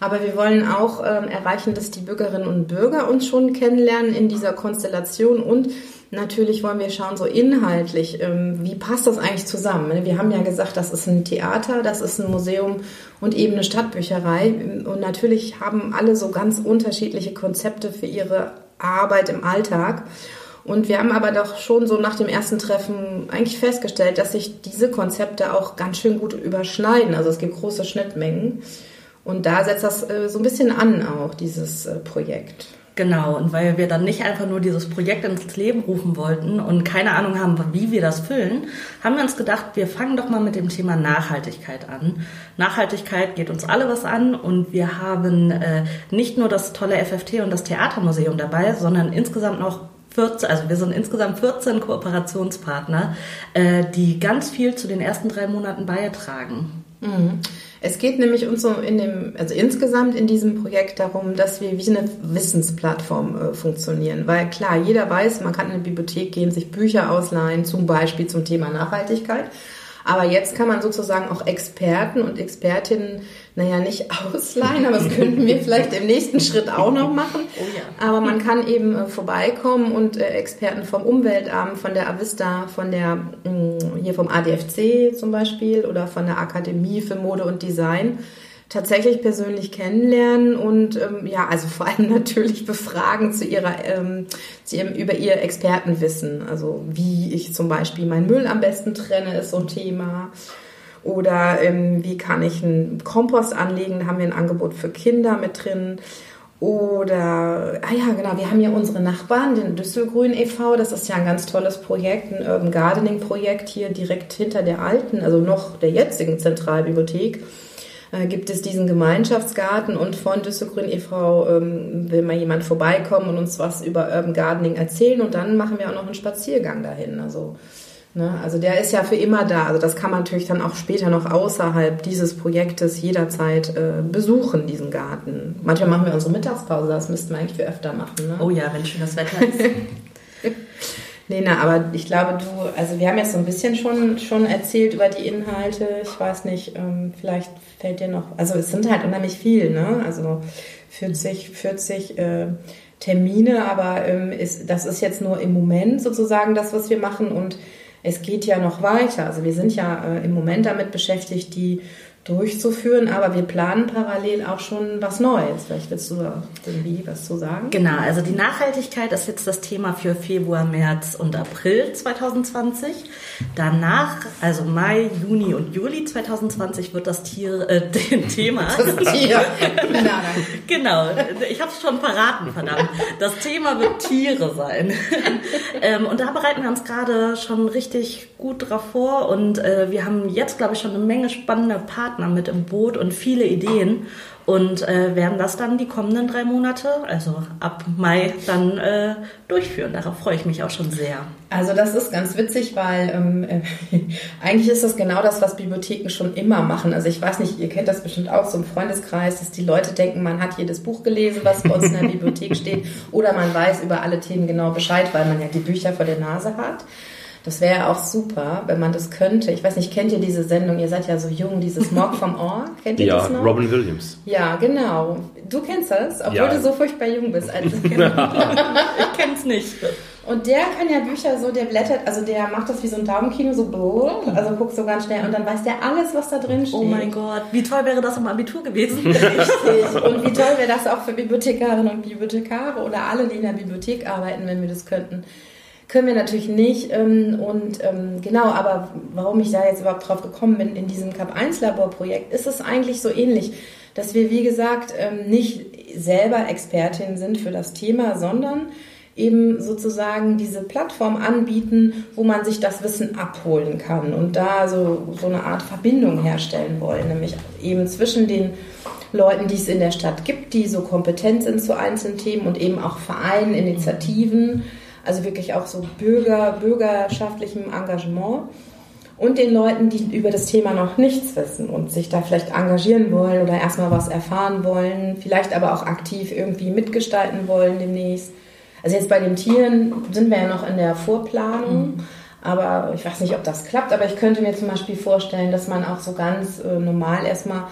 Aber wir wollen auch ähm, erreichen, dass die Bürgerinnen und Bürger uns schon kennenlernen in dieser Konstellation und natürlich wollen wir schauen, so inhaltlich, ähm, wie passt das eigentlich zusammen? ne? Wir haben ja gesagt, das ist ein Theater, das ist ein Museum und eben eine Stadtbücherei. Und natürlich haben alle so ganz unterschiedliche Konzepte für ihre Arbeit im Alltag. Und wir haben aber doch schon so nach dem ersten Treffen eigentlich festgestellt, dass sich diese Konzepte auch ganz schön gut überschneiden. Also es gibt große Schnittmengen. Und da setzt das äh, so ein bisschen an auch, dieses äh, Projekt. Genau, und weil wir dann nicht einfach nur dieses Projekt ins Leben rufen wollten und keine Ahnung haben, wie wir das füllen, haben wir uns gedacht, wir fangen doch mal mit dem Thema Nachhaltigkeit an. Nachhaltigkeit geht uns alle was an und wir haben äh, nicht nur das tolle FFT und das Theatermuseum dabei, sondern insgesamt noch 14, also wir sind insgesamt 14 Kooperationspartner, äh, die ganz viel zu den ersten drei Monaten beitragen. Es geht nämlich uns so in dem, also insgesamt in diesem Projekt darum, dass wir wie eine Wissensplattform äh, funktionieren. Weil klar, jeder weiß, man kann in eine Bibliothek gehen, sich Bücher ausleihen, zum Beispiel zum Thema Nachhaltigkeit. Aber jetzt kann man sozusagen auch Experten und Expertinnen, naja, nicht ausleihen, aber das könnten wir vielleicht im nächsten Schritt auch noch machen. Oh ja. Aber man kann eben äh, vorbeikommen und äh, Experten vom Umweltamt, von der Avista, von der, mh, hier vom ADFC zum Beispiel oder von der Akademie für Mode und Design tatsächlich persönlich kennenlernen und ähm, ja, also vor allem natürlich befragen zu ihrer, ähm, zu ihrem, über ihr Expertenwissen. Also wie ich zum Beispiel meinen Müll am besten trenne, ist so ein Thema. Oder ähm, wie kann ich einen Kompost anlegen? Da haben wir ein Angebot für Kinder mit drin. Oder, ah ja, genau, wir haben ja unsere Nachbarn, den Düsselgrün e.V., das ist ja ein ganz tolles Projekt, ein Urban Gardening Projekt hier direkt hinter der alten, also noch der jetzigen Zentralbibliothek äh, gibt es diesen Gemeinschaftsgarten und von Düsselgrün e.V. Ähm, will mal jemand vorbeikommen und uns was über Urban Gardening erzählen und dann machen wir auch noch einen Spaziergang dahin. Also, ne, also der ist ja für immer da. Also das kann man natürlich dann auch später noch außerhalb dieses Projektes jederzeit äh, besuchen, diesen Garten. Manchmal machen wir unsere Mittagspause, das müssten wir eigentlich viel öfter machen. Ne? Oh ja, wenn schönes Wetter ist. Lena, aber ich glaube, du, also wir haben jetzt so ein bisschen schon, schon erzählt über die Inhalte. Ich weiß nicht, ähm, vielleicht fällt dir noch, also es sind halt unheimlich viel, ne? Also 40, 40 äh, Termine, aber ähm, ist, das ist jetzt nur im Moment sozusagen das, was wir machen und es geht ja noch weiter. Also wir sind ja äh, im Moment damit beschäftigt, die durchzuführen, aber wir planen parallel auch schon was Neues. Vielleicht willst du da irgendwie was zu sagen? Genau, also die Nachhaltigkeit ist jetzt das Thema für Februar, März und April 2020. Danach, also Mai, Juni und Juli 2020 wird das Tier, äh, Thema. Das Tier. Nein. Genau, ich habe es schon verraten, verdammt. Das Thema wird Tiere sein. ähm, und da bereiten wir uns gerade schon richtig gut drauf vor und äh, wir haben jetzt, glaube ich, schon eine Menge spannende Partner Partner mit im Boot und viele Ideen und äh, werden das dann die kommenden drei Monate, also ab Mai, dann äh, durchführen. Darauf freue ich mich auch schon sehr. Also das ist ganz witzig, weil ähm, äh, eigentlich ist das genau das, was Bibliotheken schon immer machen. Also ich weiß nicht, ihr kennt das bestimmt auch so im Freundeskreis, dass die Leute denken, man hat jedes Buch gelesen, was bei uns in der Bibliothek steht, oder man weiß über alle Themen genau Bescheid, weil man ja die Bücher vor der Nase hat. Das wäre ja auch super, wenn man das könnte. Ich weiß nicht, kennt ihr diese Sendung? Ihr seid ja so jung, dieses Mock vom Ohr. Kennt ihr ja, das noch? Robin Williams. Ja, genau. Du kennst das, obwohl Ja. du so furchtbar jung bist. Als Ich kenn's nicht. und der kann ja Bücher so, der blättert, also der macht das wie so ein Daumenkino, so blub, also guckt so ganz schnell und dann weiß der alles, was da drin steht. Oh mein Gott, wie toll wäre das im Abitur gewesen? Richtig. Und wie toll wäre das auch für Bibliothekarinnen und Bibliothekare oder alle, die in der Bibliothek arbeiten, wenn wir das könnten. Können wir natürlich nicht. ähm, Und ähm, genau, aber warum ich da jetzt überhaupt drauf gekommen bin in diesem Cap-1-Labor-Projekt, ist es eigentlich so ähnlich, dass wir, wie gesagt, ähm, nicht selber Expertin sind für das Thema, sondern eben sozusagen diese Plattform anbieten, wo man sich das Wissen abholen kann und da so, so eine Art Verbindung herstellen wollen, nämlich eben zwischen den Leuten, die es in der Stadt gibt, die so kompetent sind zu einzelnen Themen und eben auch Vereinen, Initiativen, also wirklich auch so Bürger, bürgerschaftlichem Engagement und den Leuten, die über das Thema noch nichts wissen und sich da vielleicht engagieren wollen oder erstmal was erfahren wollen, vielleicht aber auch aktiv irgendwie mitgestalten wollen demnächst. Also jetzt bei den Tieren sind wir ja noch in der Vorplanung, aber ich weiß nicht, ob das klappt, aber ich könnte mir zum Beispiel vorstellen, dass man auch so ganz äh, normal erstmal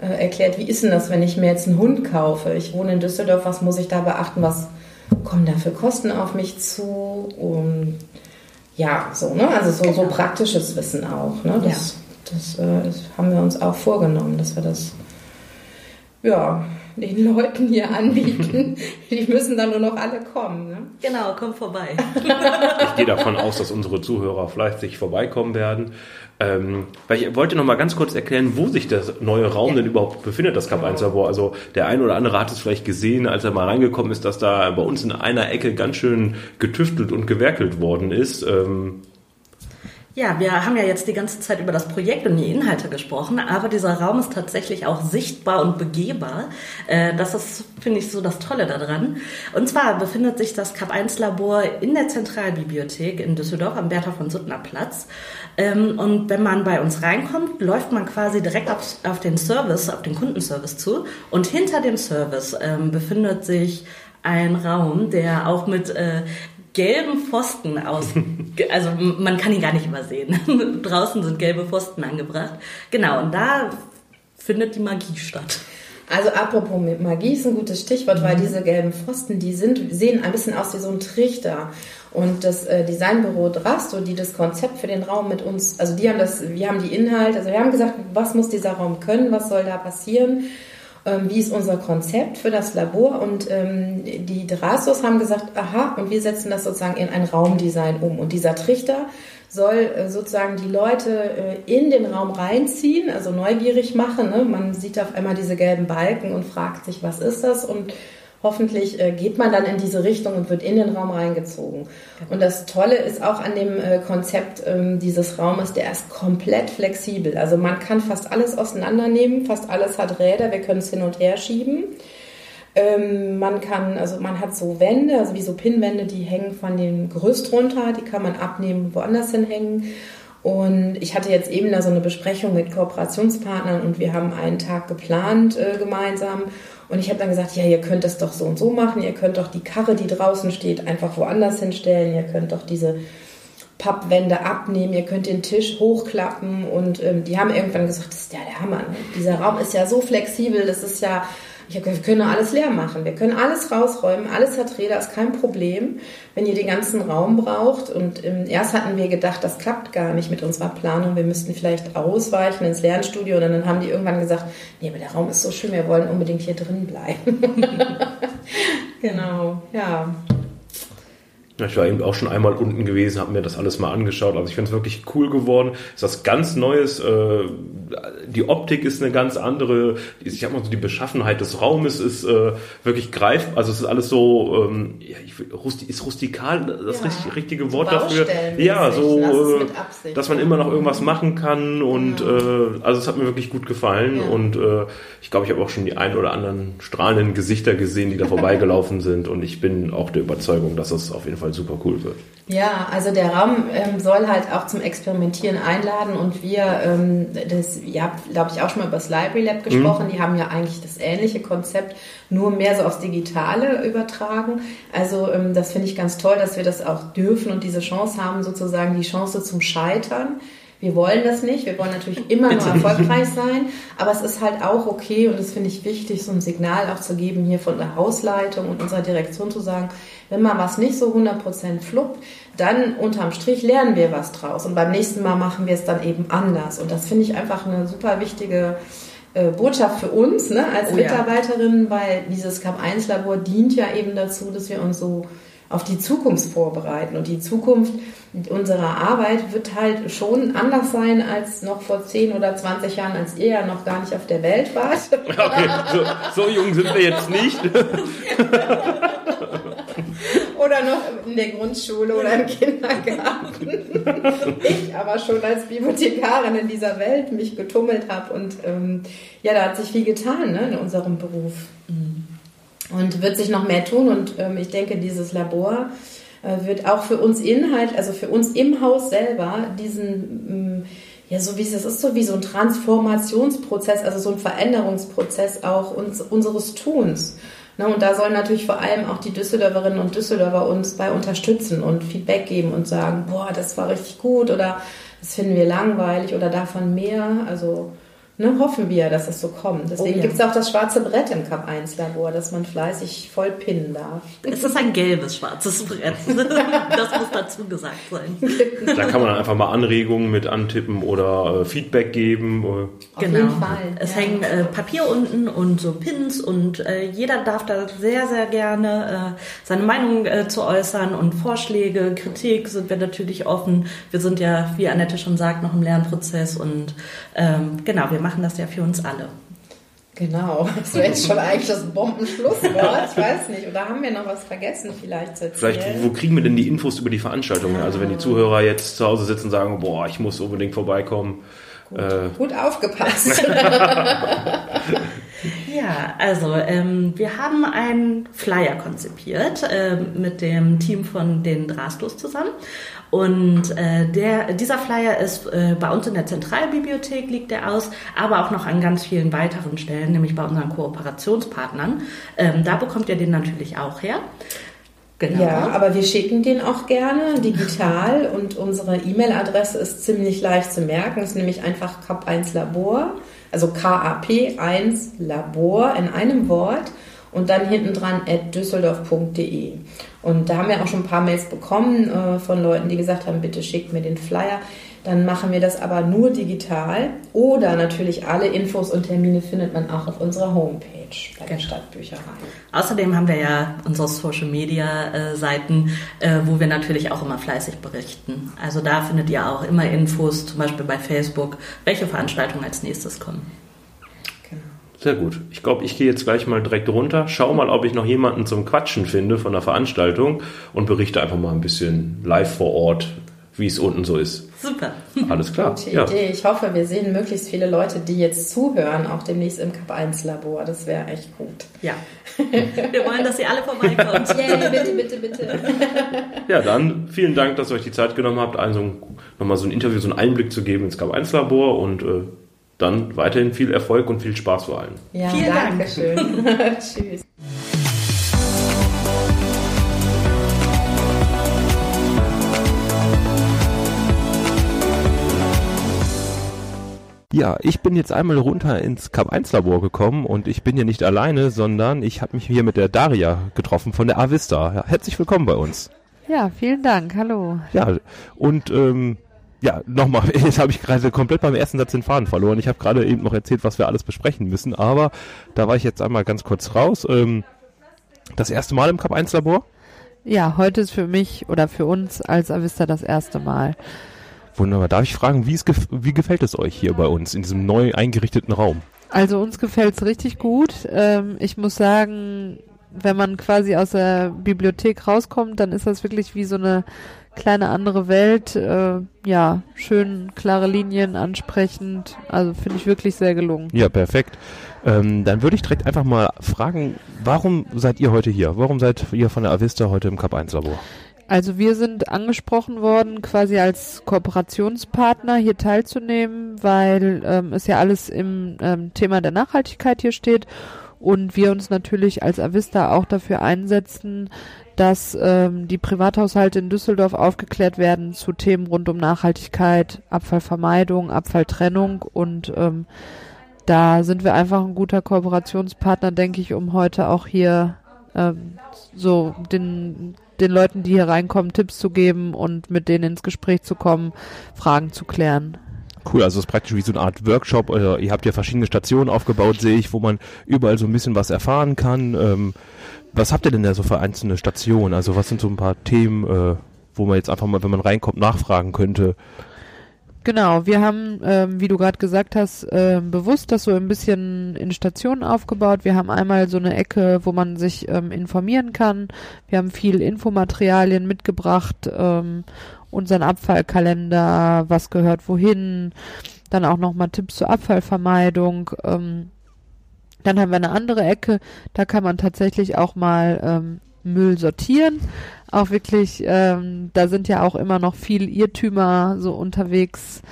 äh, erklärt, wie ist denn das, wenn ich mir jetzt einen Hund kaufe? Ich wohne in Düsseldorf, was muss ich da beachten? Was kommen da für Kosten auf mich zu? Und ja, so, ne? Also so, so praktisches Wissen auch. Ne? Das, das, äh, das haben wir uns auch vorgenommen, dass wir das ja, den Leuten hier anbieten. Die müssen dann nur noch alle kommen. Ne? genau, komm vorbei. Ich gehe davon aus, dass unsere Zuhörer fleißig vorbeikommen werden. Ähm, weil ich wollte noch mal ganz kurz erklären, wo sich das neue Raum denn überhaupt befindet, das Cap 1 Labor. Also der ein oder andere hat es vielleicht gesehen, als er mal reingekommen ist, dass da bei uns in einer Ecke ganz schön getüftelt und gewerkelt worden ist. Ähm, Ja, wir haben ja jetzt die ganze Zeit über das Projekt und die Inhalte gesprochen, aber dieser Raum ist tatsächlich auch sichtbar und begehbar. Äh, Das ist, finde ich, so das Tolle daran. Und zwar befindet sich das Cap 1 Labor in der Zentralbibliothek in Düsseldorf am Bertha von Suttner Platz. Ähm, Und wenn man bei uns reinkommt, läuft man quasi direkt auf, den Service, auf den Kundenservice zu. Und hinter dem Service ähm, befindet sich ein Raum, der auch mit äh, gelben Pfosten aus, also man kann ihn gar nicht übersehen. Draußen sind gelbe Pfosten angebracht. Genau, und da findet die Magie statt. Also apropos mit Magie ist ein gutes Stichwort, weil diese gelben Pfosten, die sind, sehen ein bisschen aus wie so ein Trichter. Und das äh, Designbüro Drasto, die das Konzept für den Raum mit uns, also die haben das, wir haben die Inhalte, also wir haben gesagt, was muss dieser Raum können, was soll da passieren, ähm, wie ist unser Konzept für das Labor und ähm, die Drastos haben gesagt, aha, und wir setzen das sozusagen in ein Raumdesign um. Und dieser Trichter soll äh, sozusagen die Leute äh, in den Raum reinziehen, also neugierig machen. Ne? Man sieht auf einmal diese gelben Balken und fragt sich, was ist das? Und hoffentlich äh, geht man dann in diese Richtung und wird in den Raum reingezogen. Und das Tolle ist auch an dem äh, Konzept ähm, dieses Raumes, der ist komplett flexibel. Also man kann fast alles auseinandernehmen, fast alles hat Räder, wir können es hin und her schieben. Ähm, man kann, also man hat so Wände, also wie so Pinnwände, die hängen von dem Gerüst runter, die kann man abnehmen, woanders hinhängen. Und ich hatte jetzt eben da so eine Besprechung mit Kooperationspartnern und wir haben einen Tag geplant äh, gemeinsam. Und ich habe dann gesagt, ja, ihr könnt das doch so und so machen, ihr könnt doch die Karre, die draußen steht, einfach woanders hinstellen, ihr könnt doch diese Pappwände abnehmen, ihr könnt den Tisch hochklappen und ähm, die haben irgendwann gesagt, das ist ja der Hammer. Ne? Dieser Raum ist ja so flexibel, das ist ja, ich hab, gesagt, wir können alles leer machen, wir können alles rausräumen, alles hat Räder, ist kein Problem, wenn ihr den ganzen Raum braucht. Und ähm, erst hatten wir gedacht, das klappt gar nicht mit unserer Planung, wir müssten vielleicht ausweichen ins Lernstudio. Und dann haben die irgendwann gesagt, nee, aber der Raum ist so schön, wir wollen unbedingt hier drin bleiben. genau, ja. Ich war eben auch schon einmal unten gewesen, habe mir das alles mal angeschaut. Also ich finde es wirklich cool geworden. Es ist was ganz Neues. Äh, die Optik ist eine ganz andere. Ich sag mal so, die Beschaffenheit des Raumes ist äh, wirklich greif. Also es ist alles so, ähm, ja, ich, ist rustikal das ja. richtig, richtige Wort dafür. Ja, so, äh, dass man immer noch irgendwas machen kann. Und ja. also es hat mir wirklich gut gefallen. Und ich glaube, ich habe auch schon die ein oder anderen strahlenden Gesichter gesehen, die da vorbeigelaufen sind. Und ich bin auch der Überzeugung, dass es auf jeden Fall super cool wird. Ja, also der Raum ähm, soll halt auch zum Experimentieren einladen und wir, ähm, das, ihr habt, glaube ich, auch schon mal über das Library Lab gesprochen, mhm. die haben ja eigentlich das ähnliche Konzept, nur mehr so aufs Digitale übertragen. Also ähm, das finde ich ganz toll, dass wir das auch dürfen und diese Chance haben, sozusagen die Chance zum Scheitern. Wir wollen das nicht. Wir wollen natürlich immer nur erfolgreich sein. Aber es ist halt auch okay und das finde ich wichtig, so ein Signal auch zu geben hier von der Hausleitung und unserer Direktion zu sagen, wenn mal was nicht so 100% fluppt, dann unterm Strich lernen wir was draus. Und beim nächsten Mal machen wir es dann eben anders. Und das finde ich einfach eine super wichtige äh, Botschaft für uns ne, als oh, Mitarbeiterin, ja. weil dieses CAP1-Labor dient ja eben dazu, dass wir uns so auf die Zukunft vorbereiten. Und die Zukunft unserer Arbeit wird halt schon anders sein als noch vor 10 oder 20 Jahren, als ihr ja noch gar nicht auf der Welt wart. Okay, so, so jung sind wir jetzt nicht. oder noch in der Grundschule oder im Kindergarten. ich aber schon als Bibliothekarin in dieser Welt mich getummelt habe und ähm, ja, da hat sich viel getan ne, in unserem Beruf. Mhm und wird sich noch mehr tun. Und ähm, ich denke, dieses Labor äh, wird auch für uns Inhalt, also für uns im Haus selber, diesen, ähm, ja, so wie es ist, so wie so ein Transformationsprozess, also so ein Veränderungsprozess auch uns, unseres Tuns. Ne, und da sollen natürlich vor allem auch die Düsseldorferinnen und Düsseldorfer uns bei unterstützen und Feedback geben und sagen, boah, das war richtig gut oder das finden wir langweilig oder davon mehr. Also ne, hoffen wir, dass es so kommt. Deswegen oh, ja. gibt es auch das schwarze Brett im Cup 1 Labor, dass man fleißig voll pinnen darf. Es ist ein gelbes schwarzes Brett. das muss dazu gesagt sein. Da kann man dann einfach mal Anregungen mit antippen oder äh, Feedback geben. Auf genau. jeden Fall. Es ja. hängen äh, Papier unten und so Pins und äh, jeder darf da sehr, sehr gerne äh, seine Meinung äh, zu äußern und Vorschläge, Kritik sind wir natürlich offen. Wir sind ja, wie Annette schon sagt, noch im Lernprozess und ähm, genau, wir machen das ja für uns alle. Genau, das wäre jetzt schon eigentlich das Bombenschlusswort. Ich weiß nicht. Oder haben wir noch was vergessen vielleicht zu erzählen? Vielleicht, wo kriegen wir denn die Infos über die Veranstaltungen? Also wenn die Zuhörer jetzt zu Hause sitzen und sagen, boah, ich muss unbedingt vorbeikommen. Gut, äh, gut aufgepasst. ja, also ähm, wir haben einen Flyer konzipiert äh, mit dem Team von den Drastos zusammen und äh, der, dieser Flyer ist äh, bei uns in der Zentralbibliothek liegt der aus, aber auch noch an ganz vielen weiteren Stellen, nämlich bei unseren Kooperationspartnern. Ähm, da bekommt ihr den natürlich auch her. Genau. Ja, aber wir schicken den auch gerne digital und unsere E-Mail-Adresse ist ziemlich leicht zu merken, ist nämlich einfach CAP1 Labor, also KAP1 Labor in einem Wort und dann hinten dran at düsseldorf.de. Und da haben wir auch schon ein paar Mails bekommen äh, von Leuten, die gesagt haben, bitte schickt mir den Flyer. Dann machen wir das aber nur digital. Oder natürlich alle Infos und Termine findet man auch auf unserer Homepage bei der genau. Stadtbücherei. Außerdem haben wir ja unsere Social Media äh, Seiten, äh, wo wir natürlich auch immer fleißig berichten. Also da findet ihr auch immer Infos, zum Beispiel bei Facebook, welche Veranstaltungen als nächstes kommen. Sehr gut. Ich glaube, ich gehe jetzt gleich mal direkt runter, schau mal, ob ich noch jemanden zum Quatschen finde von der Veranstaltung und berichte einfach mal ein bisschen live vor Ort, wie es unten so ist. Super. Alles klar. Gute ja. Idee. Ich hoffe, wir sehen möglichst viele Leute, die jetzt zuhören, auch demnächst im Cup 1 Labor. Das wäre echt gut. Ja. Wir wollen, dass ihr alle vorbeikommt. Yeah, bitte, bitte, bitte. Ja, dann vielen Dank, dass ihr euch die Zeit genommen habt, allen so nochmal so ein Interview, so einen Einblick zu geben ins Cup 1 Labor und äh, dann weiterhin viel Erfolg und viel Spaß vor allem. Ja, Vielen Dank. Dankeschön. Tschüss. Ja, ich bin jetzt einmal runter ins Cup 1 Labor gekommen und ich bin hier nicht alleine, sondern ich habe mich hier mit der Daria getroffen von der Avista. Herzlich willkommen bei uns. Ja, vielen Dank. Hallo. Ja, und ähm, ja, nochmal, jetzt habe ich gerade komplett beim ersten Satz den Faden verloren. Ich habe gerade eben noch erzählt, was wir alles besprechen müssen, aber da war ich jetzt einmal ganz kurz raus. Ähm, das erste Mal im Cup 1 Labor? ja, heute ist für mich oder für uns als Avista das erste Mal. Wunderbar. Darf ich fragen, wie, gef wie gefällt es euch hier bei uns in diesem neu eingerichteten Raum? Also uns gefällt es richtig gut. Ähm, ich muss sagen, wenn man quasi aus der Bibliothek rauskommt, dann ist das wirklich wie so eine kleine andere Welt. Äh, ja, schön klare Linien, ansprechend. Also finde ich wirklich sehr gelungen. Ja, perfekt. Ähm, dann würde ich direkt einfach mal fragen, warum seid ihr heute hier? Warum seid ihr von der Avista heute im Cup 1 Labor? Also wir sind angesprochen worden, quasi als Kooperationspartner hier teilzunehmen, weil ähm, es ja alles im ähm, Thema der Nachhaltigkeit hier steht und wir uns natürlich als Avista auch dafür einsetzen, dass ähm, die Privathaushalte in Düsseldorf aufgeklärt werden zu Themen rund um Nachhaltigkeit, Abfallvermeidung, Abfalltrennung und ähm, da sind wir einfach ein guter Kooperationspartner, denke ich, um heute auch hier ähm, so den, den Leuten, die hier reinkommen, Tipps zu geben und mit denen ins Gespräch zu kommen, Fragen zu klären. Cool, also es ist praktisch wie so eine Art Workshop. Oder ihr habt ja verschiedene Stationen aufgebaut, sehe ich, wo man überall so ein bisschen was erfahren kann. Ähm, was habt ihr denn da so für einzelne Stationen? Also was sind so ein paar Themen, äh, wo man jetzt einfach mal, wenn man reinkommt, nachfragen könnte? Genau, wir haben, ähm, wie du gerade gesagt hast, äh, bewusst das so ein bisschen in Stationen aufgebaut. Wir haben einmal so eine Ecke, wo man sich ähm, informieren kann. Wir haben viel Infomaterialien mitgebracht, ähm, unseren Abfallkalender, was gehört wohin, dann auch nochmal Tipps zur Abfallvermeidung. Ähm, dann haben wir eine andere Ecke, da kann man tatsächlich auch mal ähm, Müll sortieren. Auch wirklich, ähm, da sind ja auch immer noch viel Irrtümer so unterwegs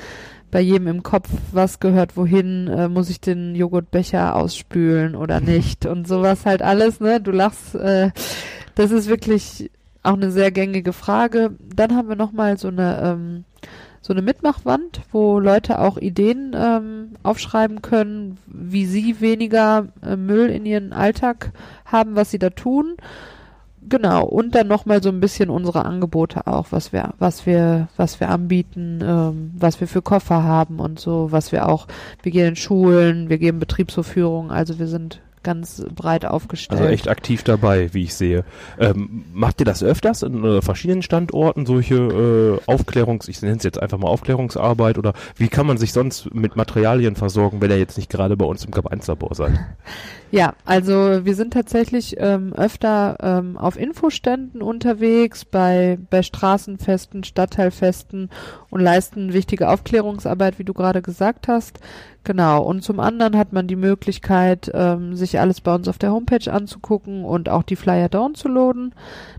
bei jedem im Kopf, was gehört wohin, äh, muss ich den Joghurtbecher ausspülen oder nicht und sowas halt alles, ne? Du lachst, äh, das ist wirklich auch eine sehr gängige Frage. Dann haben wir nochmal so eine ähm, so eine Mitmachwand, wo Leute auch Ideen ähm, aufschreiben können, wie sie weniger äh, Müll in ihren Alltag haben, was sie da tun. Genau, und dann nochmal so ein bisschen unsere Angebote auch, was wir, was wir, was wir anbieten, ähm, was wir für Koffer haben und so, was wir auch, wir gehen in Schulen, wir geben Betriebsvorführungen, also wir sind ganz breit aufgestellt. Also echt aktiv dabei, wie ich sehe. Ähm, macht ihr das öfters in äh, verschiedenen Standorten, solche äh, Aufklärungs-, ich nenne es jetzt einfach mal Aufklärungsarbeit oder wie kann man sich sonst mit Materialien versorgen, wenn ihr jetzt nicht gerade bei uns im Gab 1 Labor seid? Ja, also wir sind tatsächlich ähm, öfter ähm, auf Infoständen unterwegs, bei, bei Straßenfesten, Stadtteilfesten und leisten wichtige Aufklärungsarbeit, wie du gerade gesagt hast. Genau, und zum anderen hat man die Möglichkeit, ähm, sich alles bei uns auf der Homepage anzugucken und auch die Flyer downzuladen.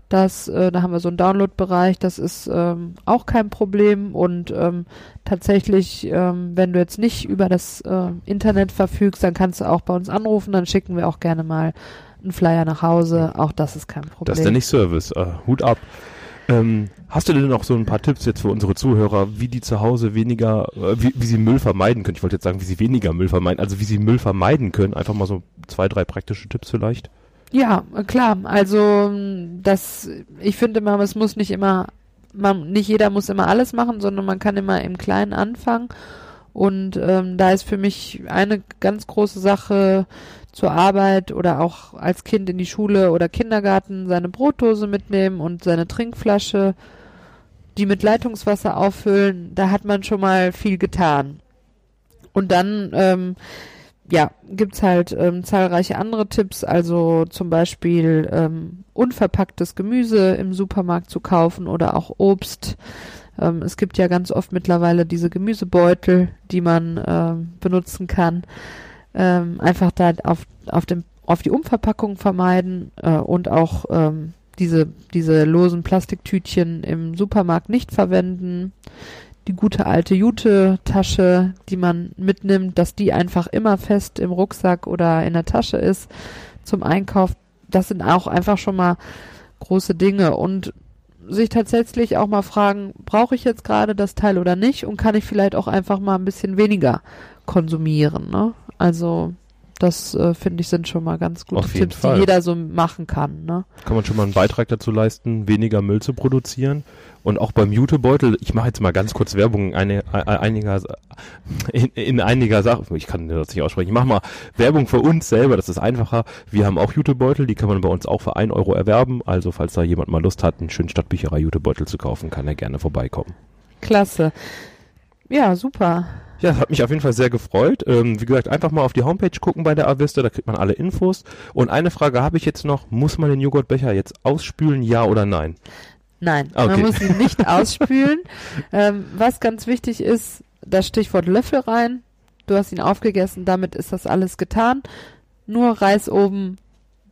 Das, äh, da haben wir so einen Download-Bereich, das ist ähm, auch kein Problem und ähm, tatsächlich, ähm, wenn du jetzt nicht über das äh, Internet verfügst, dann kannst du auch bei uns anrufen, dann schicken wir auch gerne mal einen Flyer nach Hause, auch das ist kein Problem. Das ist ja nicht Service, äh, Hut ab. Ähm, hast du denn noch so ein paar Tipps jetzt für unsere Zuhörer, wie die zu Hause weniger, äh, wie, wie sie Müll vermeiden können? Ich wollte jetzt sagen, wie sie weniger Müll vermeiden, also wie sie Müll vermeiden können. Einfach mal so zwei, drei praktische Tipps vielleicht. Ja, klar. Also das, ich finde immer, es muss nicht immer, man, nicht jeder muss immer alles machen, sondern man kann immer im Kleinen anfangen. Und ähm, da ist für mich eine ganz große Sache zur Arbeit oder auch als Kind in die Schule oder Kindergarten seine Brotdose mitnehmen und seine Trinkflasche, die mit Leitungswasser auffüllen. Da hat man schon mal viel getan. Und dann ähm, ja, gibt's halt ähm, zahlreiche andere Tipps, also zum Beispiel ähm, unverpacktes Gemüse im Supermarkt zu kaufen oder auch Obst. Ähm, es gibt ja ganz oft mittlerweile diese Gemüsebeutel, die man ähm, benutzen kann. Ähm, einfach da auf, auf, dem, auf die Umverpackung vermeiden äh, und auch ähm, diese, diese losen Plastiktütchen im Supermarkt nicht verwenden die gute alte Jute-Tasche, die man mitnimmt, dass die einfach immer fest im Rucksack oder in der Tasche ist zum Einkauf. Das sind auch einfach schon mal große Dinge und sich tatsächlich auch mal fragen, brauche ich jetzt gerade das Teil oder nicht und kann ich vielleicht auch einfach mal ein bisschen weniger konsumieren. Ne? Also Das äh, finde ich sind schon mal ganz gute Auf Tipps, Fall. die jeder so machen kann. Ne? Kann man schon mal einen Beitrag dazu leisten, weniger Müll zu produzieren. Und auch beim Jutebeutel, ich mache jetzt mal ganz kurz Werbung eine, äh, einiger, in, in einiger Sachen, ich kann das nicht aussprechen, ich mache mal Werbung für uns selber, das ist einfacher. Wir haben auch Jutebeutel, die kann man bei uns auch für 1 Euro erwerben. Also falls da jemand mal Lust hat, einen schönen Stadtbücherei Jutebeutel zu kaufen, kann er gerne vorbeikommen. Klasse. Ja, super. Ja, hat mich auf jeden Fall sehr gefreut. Ähm, wie gesagt, einfach mal auf die Homepage gucken bei der Avista, da kriegt man alle Infos. Und eine Frage habe ich jetzt noch, muss man den Joghurtbecher jetzt ausspülen, ja oder nein? Nein, Okay. man muss ihn nicht ausspülen. Ähm, was ganz wichtig ist, das Stichwort Löffel rein. Du hast ihn aufgegessen, damit ist das alles getan. Nur reiß oben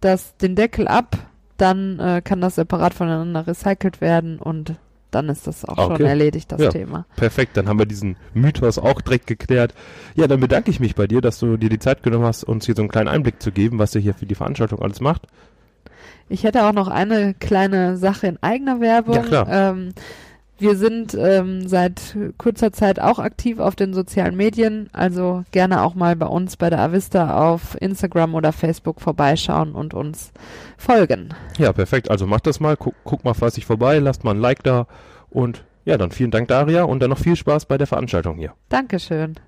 das, den Deckel ab, dann äh, kann das separat voneinander recycelt werden und dann ist das auch schon Okay. erledigt, das Ja. Thema. Perfekt, dann haben wir diesen Mythos auch direkt geklärt. Ja, dann bedanke ich mich bei dir, dass du dir die Zeit genommen hast, uns hier so einen kleinen Einblick zu geben, was ihr hier für die Veranstaltung alles macht. Ich hätte auch noch eine kleine Sache in eigener Werbung. Ja, klar. Ähm, wir sind ähm, seit kurzer Zeit auch aktiv auf den sozialen Medien, also gerne auch mal bei uns bei der Avista auf Instagram oder Facebook vorbeischauen und uns folgen. Ja, perfekt. Also macht das mal, guck, guck mal fleißig vorbei, lasst mal ein Like da und ja, dann vielen Dank Daria und dann noch viel Spaß bei der Veranstaltung hier. Dankeschön.